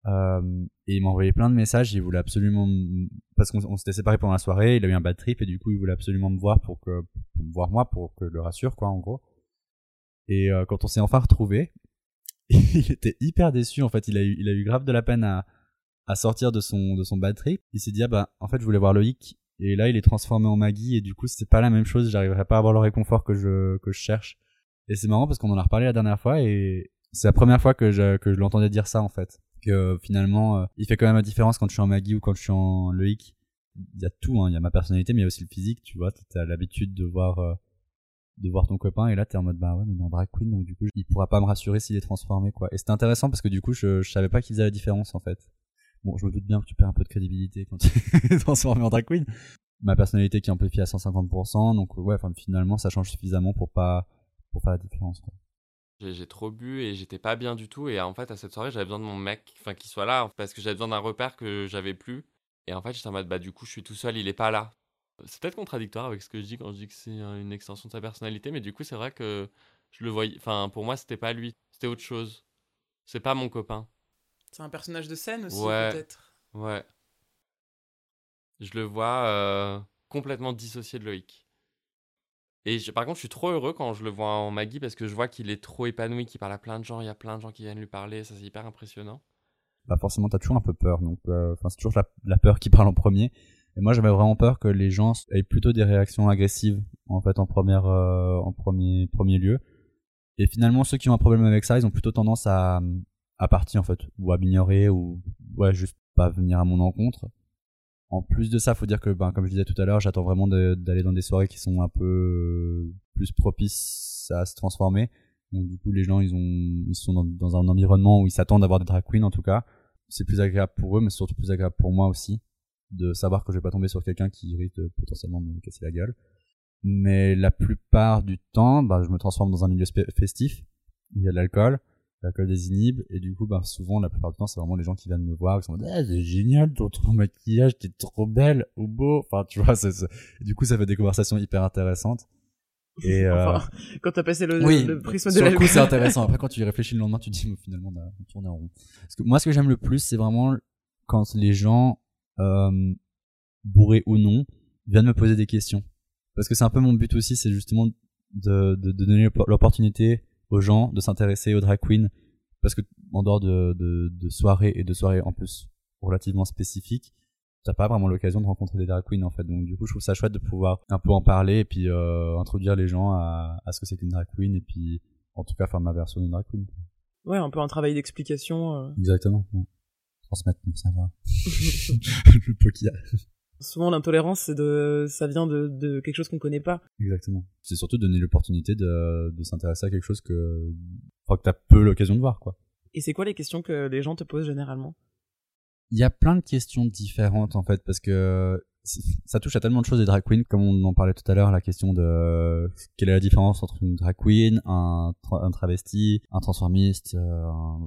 C: Euh, et il m'a envoyé plein de messages. Il voulait absolument, parce qu'on on s'était séparés pendant la soirée, il a eu un bad trip et du coup il voulait absolument me voir pour que, pour me voir moi pour que je le rassure quoi en gros. Et euh, quand on s'est enfin retrouvés, il était hyper déçu en fait. Il a eu, il a eu grave de la peine à, à sortir de son, de son bad trip. Il s'est dit ah bah en fait je voulais voir Loïc et là il est transformé en Maggie et du coup c'est pas la même chose. J'arriverai pas à avoir le réconfort que je, que je cherche. Et c'est marrant parce qu'on en a reparlé la dernière fois et c'est la première fois que je, que je l'entendais dire ça en fait. Que finalement, euh, il fait quand même la différence quand je suis en Maggie ou quand je suis en Loïc. Il y a tout, hein. il y a ma personnalité, mais il y a aussi le physique, tu vois. T'as l'habitude de voir, euh, de voir ton copain et là t'es en mode bah ouais, mais il est en drag queen donc du coup il pourra pas me rassurer s'il est transformé quoi. Et c'était intéressant parce que du coup je, je savais pas qu'il faisait la différence en fait. Bon, je me doute bien que tu perds un peu de crédibilité quand tu es transformé en drag queen. Ma personnalité qui est amplifiée à 150%, donc ouais, enfin finalement ça change suffisamment pour pas pour faire la différence quoi.
B: J'ai trop bu et j'étais pas bien du tout. Et en fait, à cette soirée, j'avais besoin de mon mec, enfin, qu'il soit là, parce que j'avais besoin d'un repère que j'avais plus. Et en fait, j'étais en mode, bah, du coup, je suis tout seul, il est pas là. C'est peut-être contradictoire avec ce que je dis quand je dis que c'est une extension de sa personnalité, mais du coup, c'est vrai que je le voyais. Enfin, pour moi, c'était pas lui, c'était autre chose. C'est pas mon copain.
A: C'est un personnage de scène aussi,
B: Ouais.
A: peut-être.
B: Ouais. Je le vois euh, complètement dissocié de Loïc. Et je- par contre, je suis trop heureux quand je le vois en Maggie parce que je vois qu'il est trop épanoui, qu'il parle à plein de gens, il y a plein de gens qui viennent lui parler, ça c'est hyper impressionnant.
C: bah forcément t'as toujours un peu peur donc euh, c'est toujours la, la peur qui parle en premier. Et moi j'avais vraiment peur que les gens aient plutôt des réactions agressives en fait en première euh, en premier premier lieu. Et finalement ceux qui ont un problème avec ça ils ont plutôt tendance à à partir en fait ou à m'ignorer ou ouais juste pas venir à mon encontre en plus de ça faut dire que ben comme je disais tout à l'heure j'attends vraiment de- d'aller dans des soirées qui sont un peu euh, plus propices à se transformer. Donc du coup les gens ils ont ils sont dans, un environnement où ils s'attendent à avoir des drag queens en tout cas. C'est plus agréable pour eux mais c'est surtout plus agréable pour moi aussi de savoir que je vais pas tomber sur quelqu'un qui risque de potentiellement me casser la gueule. Mais la plupart du temps bah je me transforme dans un milieu festif. Il y a de l'alcool l'alcool désinhibe et du coup bah souvent la plupart du temps c'est vraiment les gens qui viennent me voir qui sont ah, c'est génial ton, ton maquillage t'es trop belle ou beau enfin tu vois c'est, du coup ça fait des conversations hyper intéressantes et euh,
A: Enfin, quand t'as passé le,
C: oui,
A: le prisme de
C: sur le coup c'est intéressant. Après quand tu y réfléchis le lendemain, tu te dis mais finalement on a on tourne en rond. Parce que moi ce que j'aime le plus c'est vraiment quand les gens euh, bourrés ou non viennent me poser des questions. Parce que c'est un peu mon but aussi, c'est justement de, de, de donner l'opp- l'opportunité aux gens de s'intéresser aux drag queens parce que en dehors de, de, de soirées et de soirées en plus relativement spécifiques t'as pas vraiment l'occasion de rencontrer des drag queens en fait donc du coup je trouve ça chouette de pouvoir un peu en parler et puis euh, introduire les gens à, à ce que c'est qu'une drag queen et puis en tout cas faire ma version d'une drag queen
A: Ouais, un peu un travail d'explication. euh.
C: exactement ouais. transmettre mon savoir le peu qu'il y a
A: Souvent, l'intolérance, c'est de, ça vient de, de quelque chose qu'on connaît pas.
C: exactement. C'est surtout donner l'opportunité de, de s'intéresser à quelque chose que enfin que t'as peu l'occasion de voir quoi.
A: Et c'est quoi les questions que les gens te posent généralement?
C: Il y a plein de questions différentes en fait parce que ça touche à tellement de choses des drag queens comme on en parlait tout à l'heure la question de quelle est la différence entre une drag queen un, tra- un travesti un transformiste euh,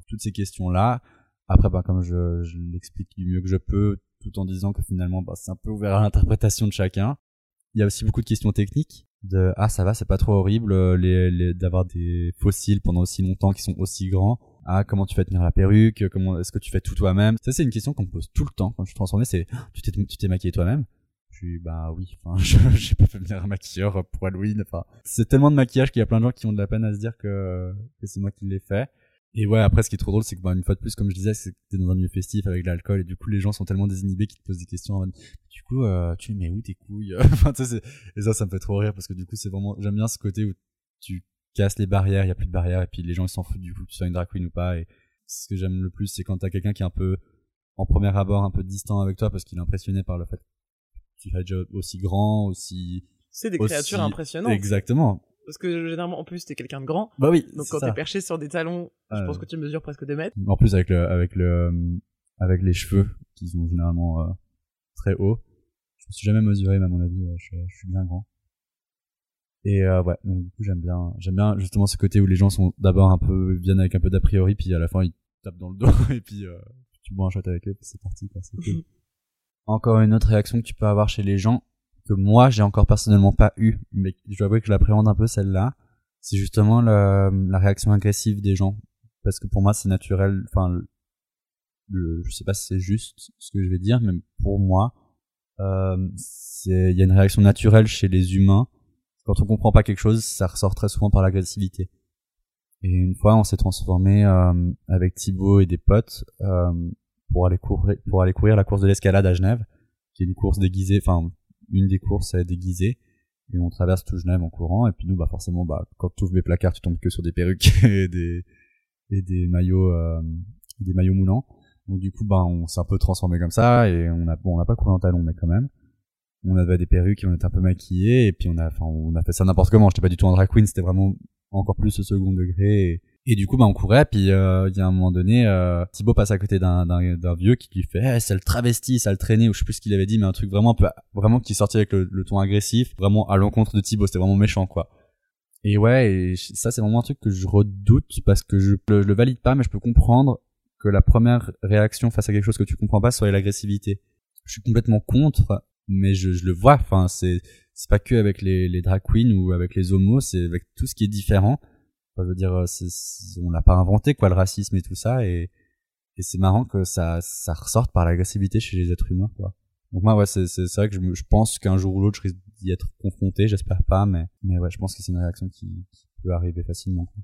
C: toutes ces questions là après ben, comme je, je l'explique du mieux que je peux tout en disant que finalement, bah, c'est un peu ouvert à l'interprétation de chacun. Il y a aussi beaucoup de questions techniques de ah ça va c'est pas trop horrible euh, d'avoir des fossiles pendant aussi longtemps qui sont aussi grands. Ah comment tu fais tenir la perruque comment est-ce que tu fais tout toi-même? Ça c'est une question qu'on me pose tout le temps quand je suis transformé c'est tu t'es tu t'es maquillé toi-même? Je bah oui enfin j'ai pas fait venir un maquilleur pour Halloween c'est tellement de maquillage qu'il y a plein de gens qui ont de la peine à se dire que, que c'est moi qui l'ai fait et ouais après ce qui est trop drôle c'est que bah, une fois de plus comme je disais c'est que t'es dans un milieu festif avec de l'alcool et du coup les gens sont tellement désinhibés qu'ils te posent des questions en mode, du coup euh, tu mets où tes couilles enfin tu sais et ça ça me fait trop rire parce que du coup c'est vraiment j'aime bien ce côté où tu casses les barrières il y a plus de barrières et puis les gens ils s'en foutent du coup que tu sois une drag queen ou pas et ce que j'aime le plus c'est quand t'as quelqu'un qui est un peu en premier abord un peu distant avec toi parce qu'il est impressionné par le fait que tu sois déjà aussi grand aussi
E: C'est des
C: Aussi-
E: créatures impressionnantes.
C: exactement
E: Parce que généralement, en plus, t'es quelqu'un de grand.
C: bah oui
E: Donc quand t'es perché sur des talons, je
C: Euh,
E: pense que tu mesures presque 2 mètres.
C: En plus avec le avec le euh, avec les cheveux qui sont généralement euh, très hauts. Je me suis jamais mesuré mais à mon avis euh, je, je suis bien grand. Et euh, ouais, donc du coup j'aime bien j'aime bien justement ce côté où les gens sont d'abord un peu viennent avec un peu d'a priori puis à la fin ils tapent dans le dos et puis euh, tu bois un shot avec eux puis c'est parti quoi, c'est cool. Encore une autre réaction que tu peux avoir chez les gens que moi j'ai encore personnellement pas eu mais je dois avouer que je l'appréhende un peu celle-là, c'est justement la, la réaction agressive des gens. Parce que pour moi c'est naturel enfin le, je sais pas si c'est juste ce que je vais dire mais pour moi euh, il y a une réaction naturelle chez les humains. Quand on comprend pas quelque chose ça ressort très souvent par l'agressivité. Et une fois on s'est transformé euh, avec Thibaut et des potes euh, pour aller courir pour aller courir la course de l'escalade à Genève qui est une course déguisée enfin une des courses déguisées et on traverse tout Genève en courant. Et puis nous bah forcément bah quand tu ouvres les placards tu tombes que sur des perruques et des et des maillots euh, des maillots moulants. Donc du coup bah on s'est un peu transformé comme ça et on a bon on n'a pas couru en talons mais quand même. On avait des perruques et on était un peu maquillés. Et puis on a enfin on a fait ça n'importe comment. J'étais pas du tout un drag queen. C'était vraiment encore plus au second degré. Et, et du coup bah on courait puis euh, il y a un moment donné euh, Thibaut passe à côté d'un d'un vieux qui lui fait eh, c'est le travesti ça le traîner ou je sais plus ce qu'il avait dit mais un truc vraiment un peu vraiment qui sortait avec le, le ton agressif vraiment à l'encontre de Thibaut c'était vraiment méchant quoi et ouais, et ça c'est vraiment un truc que je redoute parce que je, le- je le valide pas, mais je peux comprendre que la première réaction face à quelque chose que tu comprends pas soit l'agressivité. Je suis complètement contre, mais je, je le vois. Enfin, c'est c'est pas que avec les, les drag queens ou avec les homos, c'est avec tout ce qui est différent. Je veux dire, c'est- on l'a pas inventé quoi le racisme et tout ça, et et c'est marrant que ça ça ressorte par l'agressivité chez les êtres humains quoi. Donc moi ouais c'est vrai que je, je pense qu'un jour ou l'autre je risque d'y être confronté, j'espère pas, mais mais ouais je pense que c'est une réaction qui, qui peut arriver facilement. quoi.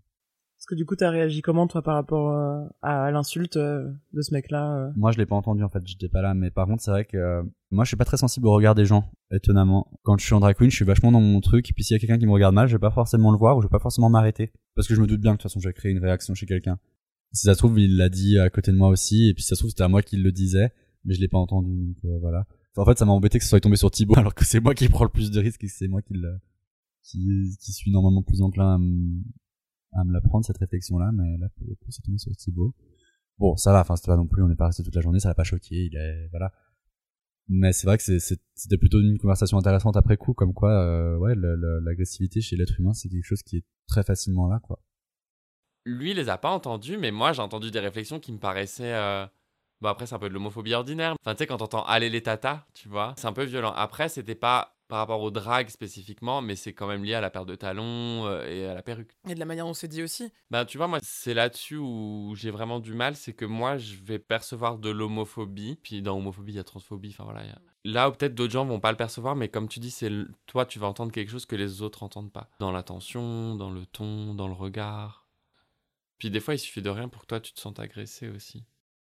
E: Parce que du coup, t'as réagi comment, toi, par rapport euh, à l'insulte euh, de ce mec-là euh
C: Moi je l'ai pas entendu en fait, j'étais pas là, mais par contre c'est vrai que moi je suis pas très sensible au regard des gens, étonnamment. Quand je suis en drag queen, je suis vachement dans mon truc, et puis s'il y a quelqu'un qui me regarde mal, je vais pas forcément le voir ou je vais pas forcément m'arrêter, parce que je me doute bien que de toute façon je vais créer une réaction chez quelqu'un. Si ça se trouve il l'a dit à côté de moi aussi, et puis si ça se trouve c'était à moi qui le disait, mais je l'ai pas entendu, donc voilà. En fait ça m'a embêté que ce soit tombé sur Thibaut, alors que c'est moi qui prends le plus de risques et c'est moi qui qui, qui suis normalement plus enclin à à me la prendre cette réflexion là, mais là pour le coup c'est tombé sur Thibaut. Bon, ça va, enfin, c'était pas non plus, on est pas resté toute la journée, ça l'a pas choqué, il est, voilà. Mais c'est vrai que c'était plutôt une conversation intéressante après coup, comme quoi, euh, ouais, l'agressivité chez l'être humain, c'est quelque chose qui est très facilement là, quoi.
B: Lui, il les a pas entendus, mais moi, j'ai entendu des réflexions qui me paraissaient. euh, Bon, après, c'est un peu de l'homophobie ordinaire. Enfin, tu sais, quand t'entends aller les tatas, tu vois, c'est un peu violent. Après, c'était pas par rapport au drag spécifiquement, mais c'est quand même lié à la paire de talons euh, et à la perruque.
A: Et de la manière dont c'est dit aussi.
B: Bah, tu vois, moi, c'est là-dessus où j'ai vraiment du mal, c'est que moi, je vais percevoir de l'homophobie. Puis dans homophobie, il y a transphobie. Enfin, voilà. il y a- Là où peut-être d'autres gens vont pas le percevoir, mais comme tu dis, c'est le- toi, tu vas entendre quelque chose que les autres entendent pas. Dans l'attention, dans le ton, dans le regard. Puis des fois, il suffit de rien pour que toi, tu te sentes agressé aussi.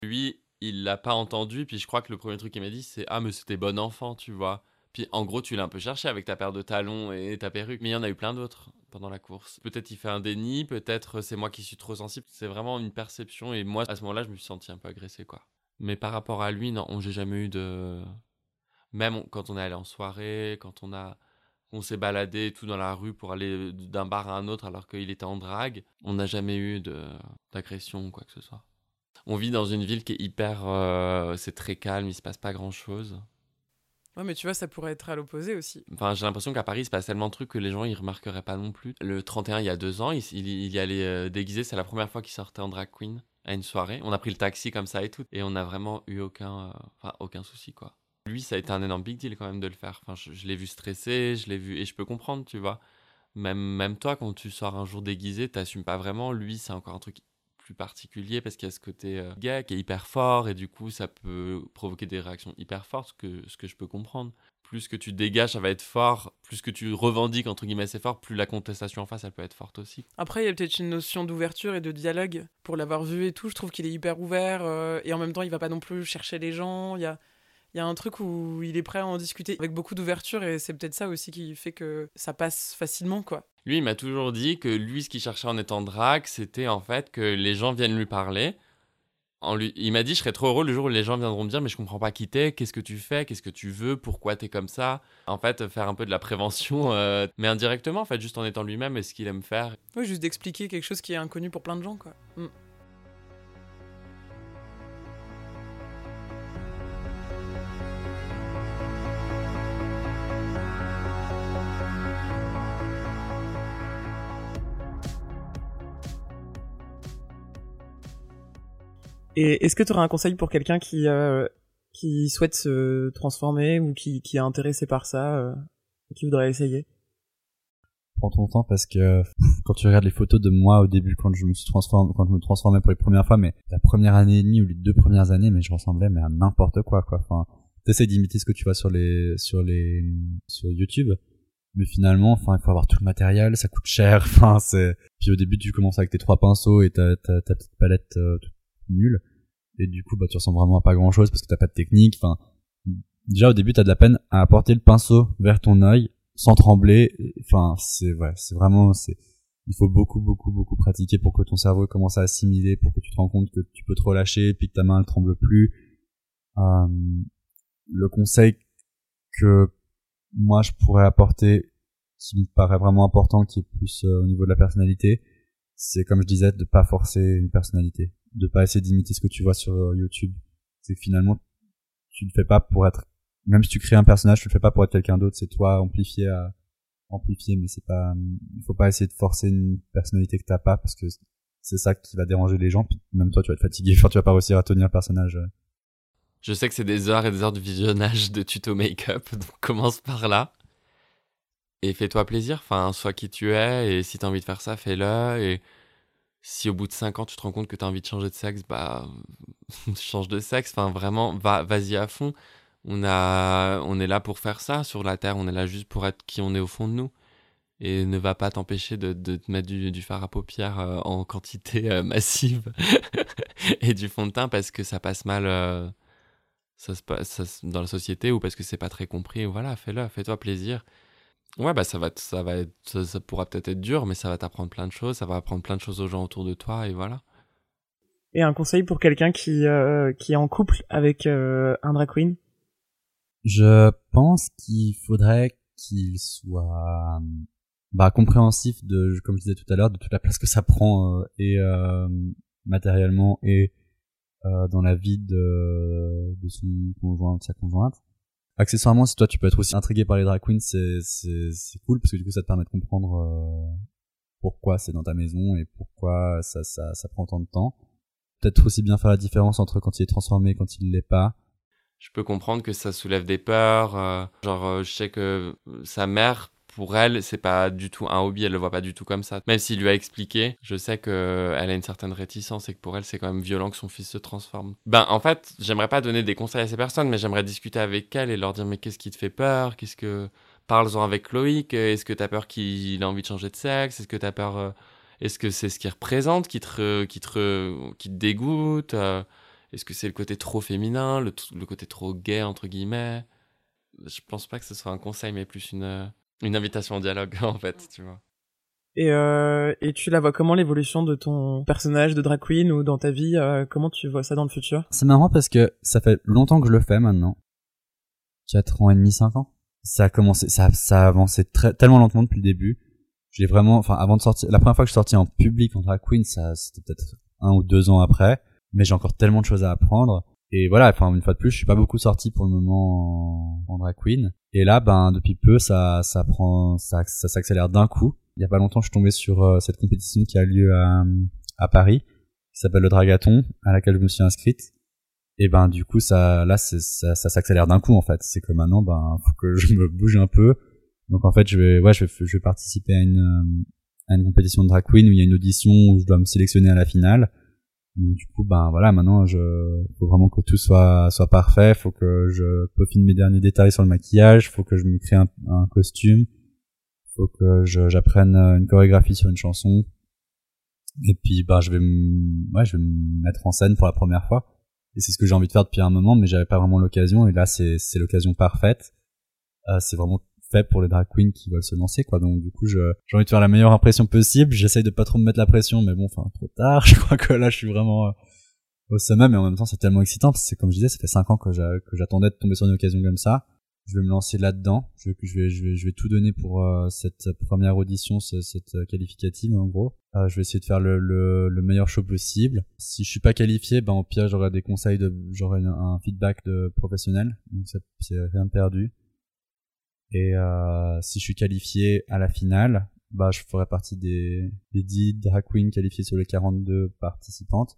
B: Lui, il l'a pas entendu, puis je crois que le premier truc qu'il m'a dit, c'est Ah, mais c'était bon enfant, tu vois. En gros, tu l'as un peu cherché avec ta paire de talons et ta perruque. Mais il y en a eu plein d'autres pendant la course. Peut-être il fait un déni, peut-être c'est moi qui suis trop sensible. C'est vraiment une perception. Et moi, à ce moment-là, je me suis senti un peu agressé, quoi. Mais par rapport à lui, non, j'ai jamais eu de. Même quand on est allé en soirée, quand on a. On s'est baladé tout dans la rue pour aller d'un bar à un autre alors qu'il était en drague. On n'a jamais eu de d'agression ou quoi que ce soit. On vit dans une ville qui est hyper. euh, c'est très calme, il se passe pas grand chose.
A: Ouais, mais tu vois, ça pourrait être à l'opposé aussi.
B: Enfin, j'ai l'impression qu'à Paris, il se passe tellement de trucs que les gens, ils remarqueraient pas non plus. Le 31, il y a deux ans, il, il, y allait euh, déguisé, c'est la première fois qu'il sortait en drag queen. à une soirée. On a pris le taxi comme ça et tout. Et on n'a vraiment eu aucun, euh, aucun souci, quoi. Lui, ça a été un énorme big deal quand même de le faire. Enfin, je, je l'ai vu stressé, je l'ai vu. Et je peux comprendre, tu vois. Même, même toi, quand tu sors un jour déguisé, t'assumes pas vraiment. Lui, c'est encore un truc plus particulier parce qu'il y a ce côté euh, gay qui est hyper fort et du coup ça peut provoquer des réactions hyper fortes, ce que, ce que je peux comprendre. Plus que tu dégages, ça va être fort, plus que tu revendiques entre guillemets c'est fort, plus la contestation en face elle peut être forte aussi.
E: Après, il y a peut-être une notion d'ouverture et de dialogue. Pour l'avoir vu et tout, je trouve qu'il est hyper ouvert euh, et en même temps, il va pas non plus chercher les gens. Il y a, il y a un truc où il est prêt à en discuter avec beaucoup d'ouverture et c'est peut-être ça aussi qui fait que ça passe facilement, quoi.
B: Lui, il m'a toujours dit que lui, ce qu'il cherchait en étant drague, c'était en fait que les gens viennent lui parler. En lui, il m'a dit, je serais trop heureux le jour où les gens viendront me dire, mais je comprends pas qui t'es, qu'est-ce que tu fais, qu'est-ce que tu veux, pourquoi t'es comme ça. En fait, faire un peu de la prévention, euh, mais indirectement, en fait, juste en étant lui-même et ce qu'il aime faire.
E: Oui, juste d'expliquer quelque chose qui est inconnu pour plein de gens, quoi. Mm. Et est-ce que tu aurais un conseil pour quelqu'un qui euh, qui souhaite se transformer ou qui, qui est intéressé par ça, euh, qui voudrait essayer?
C: Prends ton temps parce que quand tu regardes les photos de moi au début quand je me suis transformé, quand je me transformais pour les premières fois, mais la première année et demie ou les deux premières années, mais je ressemblais mais à n'importe quoi quoi. Enfin, t'essayes d'imiter ce que tu vois sur les sur les sur YouTube, mais finalement, enfin, il faut avoir tout le matériel, ça coûte cher. Enfin, c'est puis au début tu commences avec tes trois pinceaux et ta ta, ta petite palette euh, nulle et du coup bah tu ressembles vraiment à pas grand chose parce que t'as pas de technique. Enfin, déjà au début t'as de la peine à apporter le pinceau vers ton œil sans trembler. Enfin, c'est ouais, c'est vraiment c'est il faut beaucoup beaucoup beaucoup pratiquer pour que ton cerveau commence à assimiler, pour que tu te rends compte que tu peux te relâcher, puis que ta main elle tremble plus. Euh, le conseil que moi je pourrais apporter, qui me paraît vraiment important, qui est plus euh, au niveau de la personnalité, c'est comme je disais de pas forcer une personnalité, de pas essayer d'imiter ce que tu vois sur euh, YouTube. C'est que finalement tu le fais pas pour être même si tu crées un personnage, tu le fais pas pour être quelqu'un d'autre, c'est toi amplifié à amplifier mais c'est pas il faut pas essayer de forcer une personnalité que t'as pas parce que c'est ça qui va déranger les gens puis même toi tu vas être fatigué enfin tu vas pas réussir à tenir le personnage euh.
B: Je sais que c'est des heures et des heures de visionnage de tuto make-up, donc commence par là. Et fais-toi plaisir, enfin, sois qui tu es, et si t'as envie de faire ça, fais-le. Si au bout de 5 ans tu te rends compte que t'as envie de changer de sexe, bah, change de sexe, enfin, vraiment, va, vas-y à fond. On, a, on est là pour faire ça sur la Terre, on est là juste pour être qui on est au fond de nous. Et ne va pas t'empêcher de, de te mettre du, du fard à paupières euh, en quantité euh, massive et du fond de teint parce que ça passe mal. euh, ça se passe dans la société ou parce que c'est pas très compris. Voilà, fais-le, fais-toi plaisir. Ouais, bah ça va, ça va être, ça, ça pourra peut-être être dur, mais ça va t'apprendre plein de choses, ça va apprendre plein de choses aux gens autour de toi et voilà.
E: Et un conseil pour quelqu'un qui euh, qui est en couple avec euh, un drag queen?
C: Je pense qu'il faudrait qu'il soit bah, compréhensif de, comme je disais tout à l'heure, de toute la place que ça prend euh, et euh, matériellement et euh, dans la vie de, de son conjoint, de sa conjointe. Accessoirement, si toi tu peux être aussi intrigué par les drag queens, c'est c'est cool parce que du coup ça te permet de comprendre euh, pourquoi c'est dans ta maison et pourquoi ça ça ça prend tant de temps. Peut-être aussi bien faire la différence entre quand il est transformé et quand il l'est pas.
B: Je peux comprendre que ça soulève des peurs. euh, genre, euh, je sais que sa mère, pour elle, c'est pas du tout un hobby, elle le voit pas du tout comme ça. Même s'il lui a expliqué, je sais que elle a une certaine réticence et que pour elle, c'est quand même violent que son fils se transforme. Ben, en fait, j'aimerais pas donner des conseils à ces personnes, mais j'aimerais discuter avec elles et leur dire, mais qu'est-ce qui te fait peur? Qu'est-ce que. Parle-en avec Loïc. Est-ce que t'as peur qu'il ait envie de changer de sexe? Est-ce que t'as peur. euh, Est-ce que c'est ce qu'il représente qui te, qui te, qui te dégoûte Euh, Est-ce que c'est le côté trop féminin, le, le côté trop gay, entre guillemets? Je pense pas que ce soit un conseil, mais plus une, euh, une invitation au dialogue, en fait, tu vois.
E: et euh, et tu la vois comment l'évolution de ton personnage de drag queen ou dans ta vie euh, Comment tu vois ça dans le futur?
C: C'est marrant parce que ça fait longtemps que je le fais maintenant. 4 ans et demi, 5 ans. Ça a commencé, ça, ça a avancé très, tellement lentement depuis le début. J'ai vraiment, enfin, avant de sortir, la première fois que je suis sorti en public en drag queen, ça, c'était peut-être un ou deux ans après. Mais j'ai encore tellement de choses à apprendre. Et voilà, enfin, une fois de plus, je suis pas beaucoup sorti pour le moment en, drag queen. Et là, ben, depuis peu, ça, ça prend, ça, ça s'accélère d'un coup. Il y a pas longtemps, je suis tombé sur euh, cette compétition qui a lieu à, Paris, qui s'appelle le Dragathon, à laquelle je me suis inscrite. Et ben du coup ça là ça, ça s'accélère d'un coup en fait. C'est que maintenant ben faut que je me bouge un peu. Donc en fait je vais ouais je vais, je vais participer à une euh, à une compétition de drag queen où il y a une audition où je dois me sélectionner à la finale. Du coup ben voilà maintenant je faut vraiment que tout soit soit parfait. Faut que je peaufine mes derniers détails sur le maquillage. Faut que je me crée un, un costume. Faut que j'apprenne euh, une chorégraphie sur une chanson. Et puis bah je vais me ouais, je vais me mettre en scène pour la première fois et c'est ce que j'ai envie de faire depuis un moment mais j'avais pas vraiment l'occasion et là c'est c'est l'occasion parfaite Euh, c'est vraiment pour les drag queens qui veulent se lancer quoi. Donc du coup j'ai envie de faire la meilleure impression possible. J'essaye de pas trop me mettre la pression mais bon enfin trop tard. Je crois que là je suis vraiment euh, au sommet mais en même temps c'est tellement excitant parce que comme je disais ça fait cinq ans que j'a- que j'attendais de tomber sur une occasion comme ça. Je vais me lancer là-dedans. Je, vais je vais je vais tout donner pour euh, cette première audition ce- cette euh, qualificative en gros. Je vais essayer de faire le, le, le meilleur show possible. Si je suis pas qualifié, ben au pire j'aurai des conseils de, j'aurai un, un feedback de professionnel, donc c'est rien perdu. Et euh, si je suis qualifié à la finale, bah je ferai partie des, des 10 drag queens qualifiées sur les 42 participantes.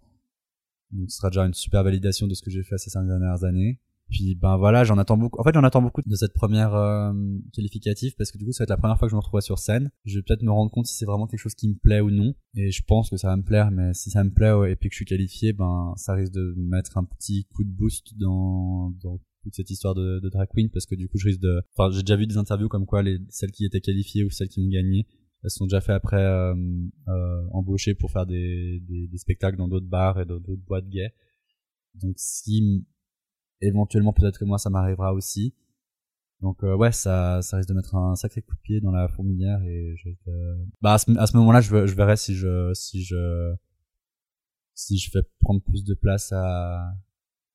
C: Donc ce sera déjà une super validation de ce que j'ai fait ces cinq dernières années. Puis ben voilà, j'en attends beaucoup. En fait, j'en attends beaucoup de cette première euh, qualificative parce que du coup, ça va être la première fois que je me retrouve sur scène. Je vais peut-être me rendre compte si c'est vraiment quelque chose qui me plaît ou non. Et je pense que ça va me plaire, mais si ça me plaît et puis que je suis qualifié, ben ça risque de me mettre un petit coup de boost dans, dans toute cette histoire de, de drag queen parce que du coup, je risque de. Enfin, j'ai déjà vu des interviews comme quoi les celles qui étaient qualifiées ou celles qui ont gagné, elles sont déjà fait après euh, euh, embaucher pour faire des, des, des spectacles dans d'autres bars et dans d'autres boîtes gays. Donc si éventuellement peut-être que moi ça m'arrivera aussi. Donc euh, ouais, ça, ça risque de mettre un sacré coup de pied dans la fourmilière et je, bah à ce, à ce moment-là, je, je verrai si je si je si je fais prendre plus de place à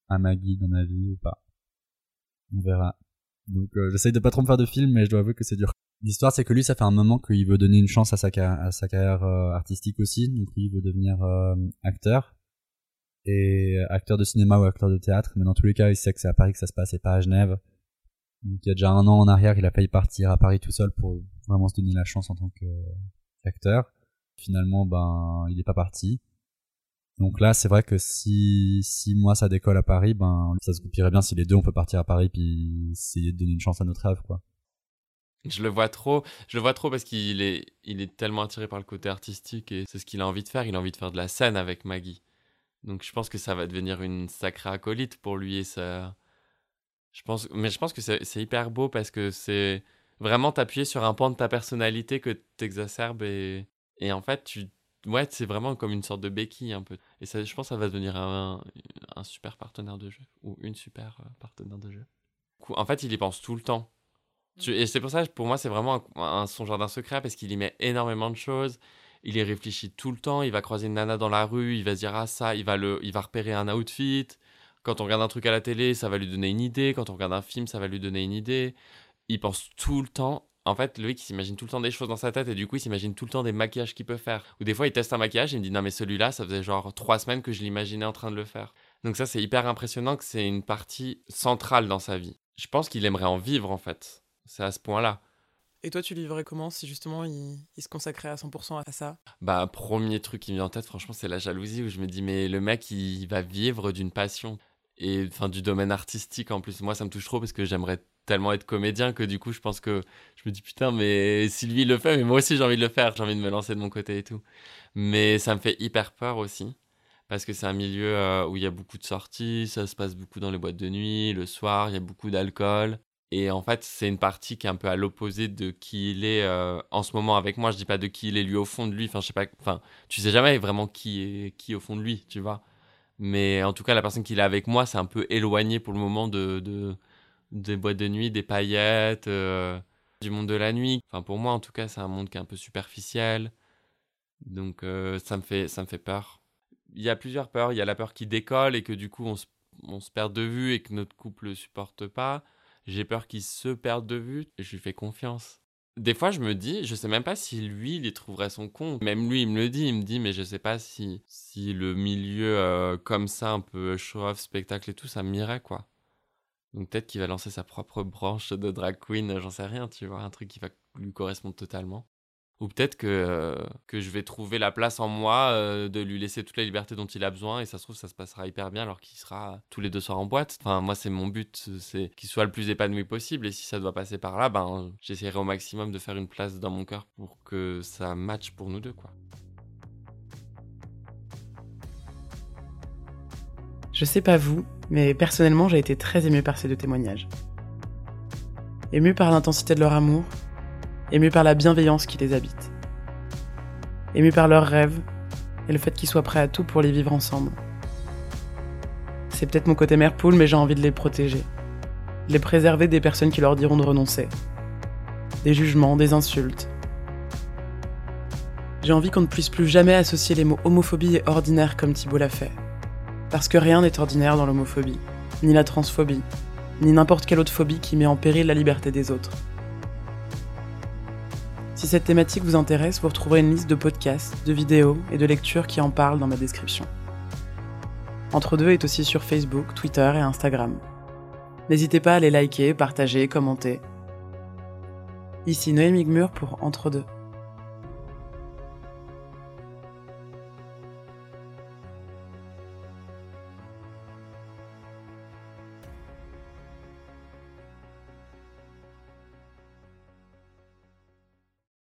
C: à Maggie dans ma vie ou pas. On verra. Donc euh, j'essaye de pas trop me faire de films, mais je dois avouer que c'est dur. L'histoire, c'est que lui, ça fait un moment qu'il veut donner une chance à sa, sa carrière euh, artistique aussi. Donc lui, il veut devenir euh, acteur et euh, acteur de cinéma ou acteur de théâtre. Mais dans tous les cas, il sait que c'est à Paris que ça se passe et pas à Genève. Donc il y a déjà un an en arrière, il a failli partir à Paris tout seul pour vraiment se donner la chance en tant qu'acteur. Finalement, ben, il est pas parti. Donc là, c'est vrai que si, si moi ça décolle à Paris, ben, ça se goupillerait bien si les deux on peut partir à Paris puis essayer de donner une chance à notre rêve, quoi.
B: Je le vois trop, je le vois trop parce qu'il est, il est tellement attiré par le côté artistique et c'est ce qu'il a envie de faire. Il a envie de faire de la scène avec Maggie. Donc je pense que ça va devenir une sacrée acolyte pour lui et ça. Je pense, mais je pense que c'est hyper beau parce que c'est vraiment t'appuyer sur un pan de ta personnalité que t'exacerbes et, et en fait tu, ouais, c'est vraiment comme une sorte de béquille un peu. Et ça, je pense que ça va devenir un, un super partenaire de jeu ou une super euh, partenaire de jeu. En fait, il y pense tout le temps. Tu- Et c'est pour ça, pour moi, c'est vraiment un, un- son jardin secret parce qu'il y met énormément de choses. Il y réfléchit tout le temps. Il va croiser une nana dans la rue. Il va se dire Ah, ça, il va, le, il va repérer un outfit. Quand on regarde un truc à la télé, ça va lui donner une idée. Quand on regarde un film, ça va lui donner une idée. Il pense tout le temps. En fait, lui qui s'imagine tout le temps des choses dans sa tête et du coup, il s'imagine tout le temps des maquillages qu'il peut faire. Ou des fois, il teste un maquillage et il me dit Non, mais celui-là, ça faisait genre trois semaines que je l'imaginais en train de le faire. Donc, ça, c'est hyper impressionnant que c'est une partie centrale dans sa vie. Je pense qu'il aimerait en vivre en fait. C'est à ce point-là.
E: Et toi, tu le vivrais comment si justement il, il se consacrait à 100% à ça?
B: Bah, premier truc qui me vient en tête, franchement, c'est la jalousie où je me dis, mais le mec, il va vivre d'une passion et enfin du domaine artistique en plus. Moi, ça me touche trop parce que j'aimerais tellement être comédien que du coup, je pense que je me dis, putain, mais il le fait, mais moi aussi j'ai envie de le faire, j'ai envie de me lancer de mon côté et tout. Mais ça me fait hyper peur aussi parce que c'est un milieu euh, où il y a beaucoup de sorties, ça se passe beaucoup dans les boîtes de nuit, le soir, il y a beaucoup d'alcool. Et en fait, c'est une partie qui est un peu à l'opposé de qui il est euh, en ce moment avec moi. Je dis pas de qui il est lui au fond de lui. Enfin, je sais pas. Enfin, tu sais jamais vraiment qui est qui au fond de lui, tu vois. Mais en tout cas, la personne qu'il est avec moi, c'est un peu éloigné pour le moment de des boîtes de nuit, des paillettes, euh, du monde de la nuit. Enfin, pour moi, en tout cas, c'est un monde qui est un peu superficiel. Donc, euh, ça me fait ça me fait peur. Il y a plusieurs peurs. Il y a la peur qui décolle et que du coup, on se, perd de vue et que notre couple ne supporte pas. J'ai peur qu'il se perde de vue et je lui fais confiance. Des fois, je me dis, je sais même pas si lui, il y trouverait son compte. Même lui, il me le dit, il me dit, mais je sais pas si, si le milieu euh, comme ça, un peu show-off, spectacle et tout, ça m'irait, quoi. Donc peut-être qu'il va lancer sa propre branche de drag queen, j'en sais rien, tu vois, un truc qui va lui correspondre totalement. Ou peut-être que, euh, que je vais trouver la place en moi euh, de lui laisser toute la liberté dont il a besoin et ça se trouve ça se passera hyper bien alors qu'il sera tous les deux soirs en boîte. Enfin moi c'est mon but, c'est qu'il soit le plus épanoui possible et si ça doit passer par là, ben j'essaierai au maximum de faire une place dans mon cœur pour que ça matche pour nous deux quoi.
A: Je sais pas vous, mais personnellement j'ai été très ému par ces deux témoignages. Ému par l'intensité de leur amour, ému par la bienveillance qui les habite, ému par leurs rêves et le fait qu'ils soient prêts à tout pour les vivre ensemble. C'est peut-être mon côté mère poule, mais j'ai envie de les protéger, de les préserver des personnes qui leur diront de renoncer, des jugements, des insultes. J'ai envie qu'on ne puisse plus jamais associer les mots homophobie et ordinaire comme Thibault l'a fait. Parce que rien n'est ordinaire dans l'homophobie, ni la transphobie, ni n'importe quelle autre phobie qui met en péril la liberté des autres. Si cette thématique vous intéresse, vous retrouverez une liste de podcasts, de vidéos et de lectures qui en parlent dans ma description. Entre deux est aussi sur Facebook, Twitter et Instagram. N'hésitez pas à les liker, partager, commenter. Ici Noémie Gmur pour Entre deux.